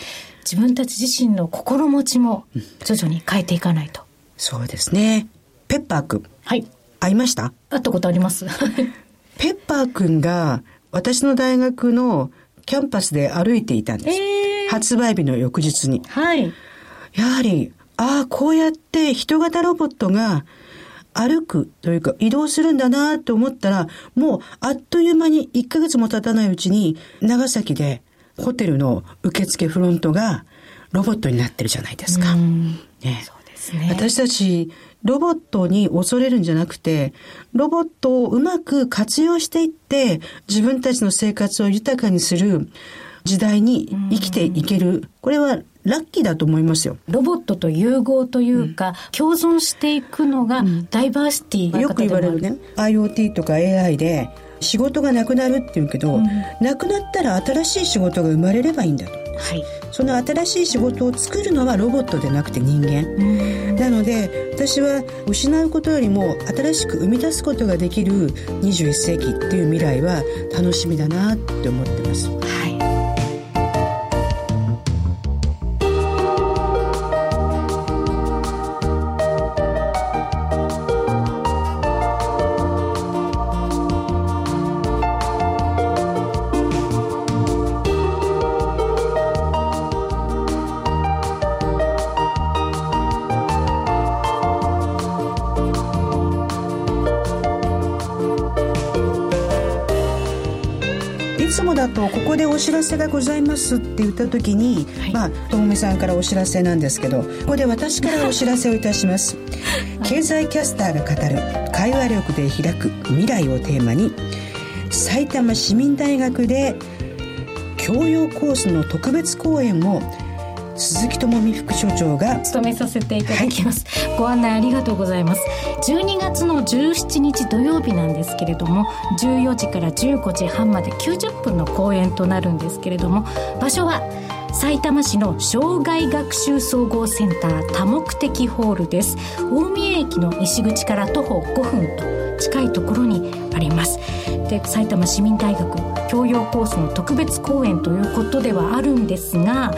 自分たち自身の心持ちも徐々に変えていかないと。そうですね。ペッパーくん。はい。会いました？会ったことあります。<laughs> ペッパーくんが私の大学のキャンパスで歩いていたんです。えー、発売日の翌日に。はい。やはり、ああ、こうやって人型ロボットが歩くというか移動するんだなと思ったら、もうあっという間に1ヶ月も経たないうちに長崎でホテルの受付フロントがロボットになってるじゃないですか。ね、そうですね。私たちロボットに恐れるんじゃなくて、ロボットをうまく活用していって、自分たちの生活を豊かにする時代に生きていける。これはラッキーだと思いますよ。ロボットと融合というか、うん、共存していくのが、ダイバーシティ、うん、よく言われるね。IoT とか AI で仕事がなくなるっていうけど、うん、なくなったら新しい仕事が生まれればいいんだと。はい、その新しい仕事を作るのはロボットでなくて人間。なので私は失うことよりも新しく生み出すことができる21世紀っていう未来は楽しみだなって思ってます。はいとここでお知らせがございますって言った時に、はい、まあともみさんからお知らせなんですけどここで私からお知らせをいたします。経済キャスターが語る会話力で開く未来をテーマに埼玉市民大学で教養コースの特別講演を鈴木智美副所長が務めさせていただきます、はい、ご案内ありがとうございます。12月の17日土曜日なんですけれども14時から15時半まで90分の講演となるんですけれども場所は埼玉市の障害学習総合センター多目的ホールです。大宮駅の西口から徒歩5分と近いところにあります。で埼玉市民大学教養コースの特別講演ということではあるんですが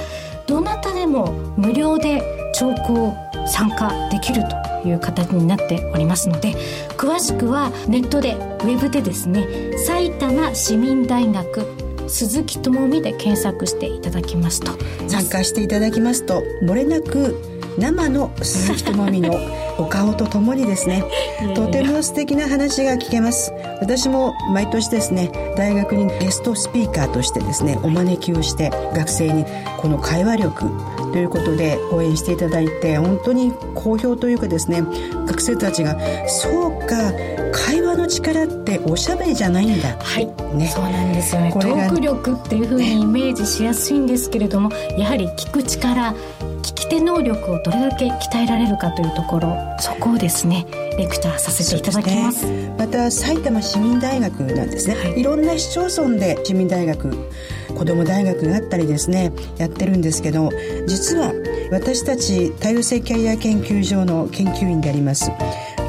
どなたでも無料で聴講参加できるという形になっておりますので詳しくはネットでウェブでですね埼玉市民大学鈴木智美で検索していただきますと。参加していただきますともれなく生の鈴木智美のお顔とともにですね <laughs> とても素敵な話が聞けます。私も毎年ですね大学にゲストスピーカーとしてですねお招きをして学生にこの会話力ということで応援していただいて本当に好評というかですね学生たちがそうか会話の力っておしゃべりじゃないんだ。はい。ね。そうなんですよね。トーク力っていうふうにイメージしやすいんですけれども、やはり聞く力聞き手能力をどれだけ鍛えられるかというところそこをですねレクチャーさせていただきます、ね、また埼玉市民大学なんですね、はい、いろんな市町村で市民大学子ども大学があったりですねやってるんですけど実は私たち多様性キャリア研究所の研究員であります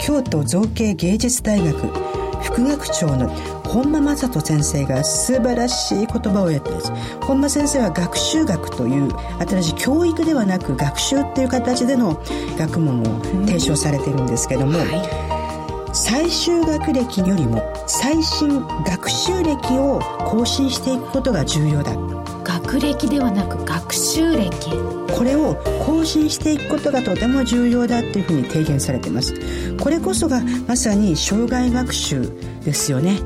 京都造形芸術大学副学長の本間正人先生が素晴らしい言葉をやってるんです。本間先生は学習学という新しい教育ではなく学習っていう形での学問を提唱されてるんですけども、はい、最終学歴よりも最新学習歴を更新していくことが重要だ学歴ではなく学習歴。これを更新していくことがとても重要だっていうふうに提言されています。これこそがまさに障害学習ですよね。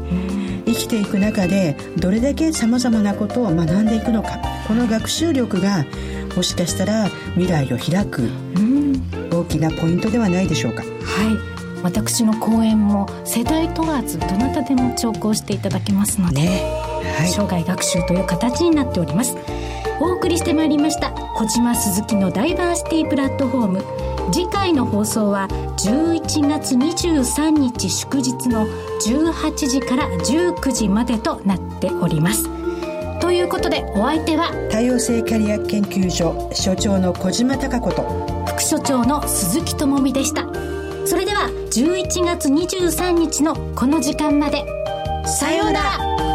生きていく中でどれだけさまざまなことを学んでいくのか。この学習力がもしかしたら未来を開く大きなポイントではないでしょうか。はい。私の講演も世代問わずどなたでも聴講していただけますので、ね。はい、生涯学習という形になっております。お送りしてまいりました小島鈴木のダイバーシティプラットフォーム。次回の放送は11月23日祝日の18時から19時までとなっております。ということでお相手は多様性キャリア研究所所長の小島貴子と副所長の鈴木智美でした。それでは11月23日のこの時間まで。さようなら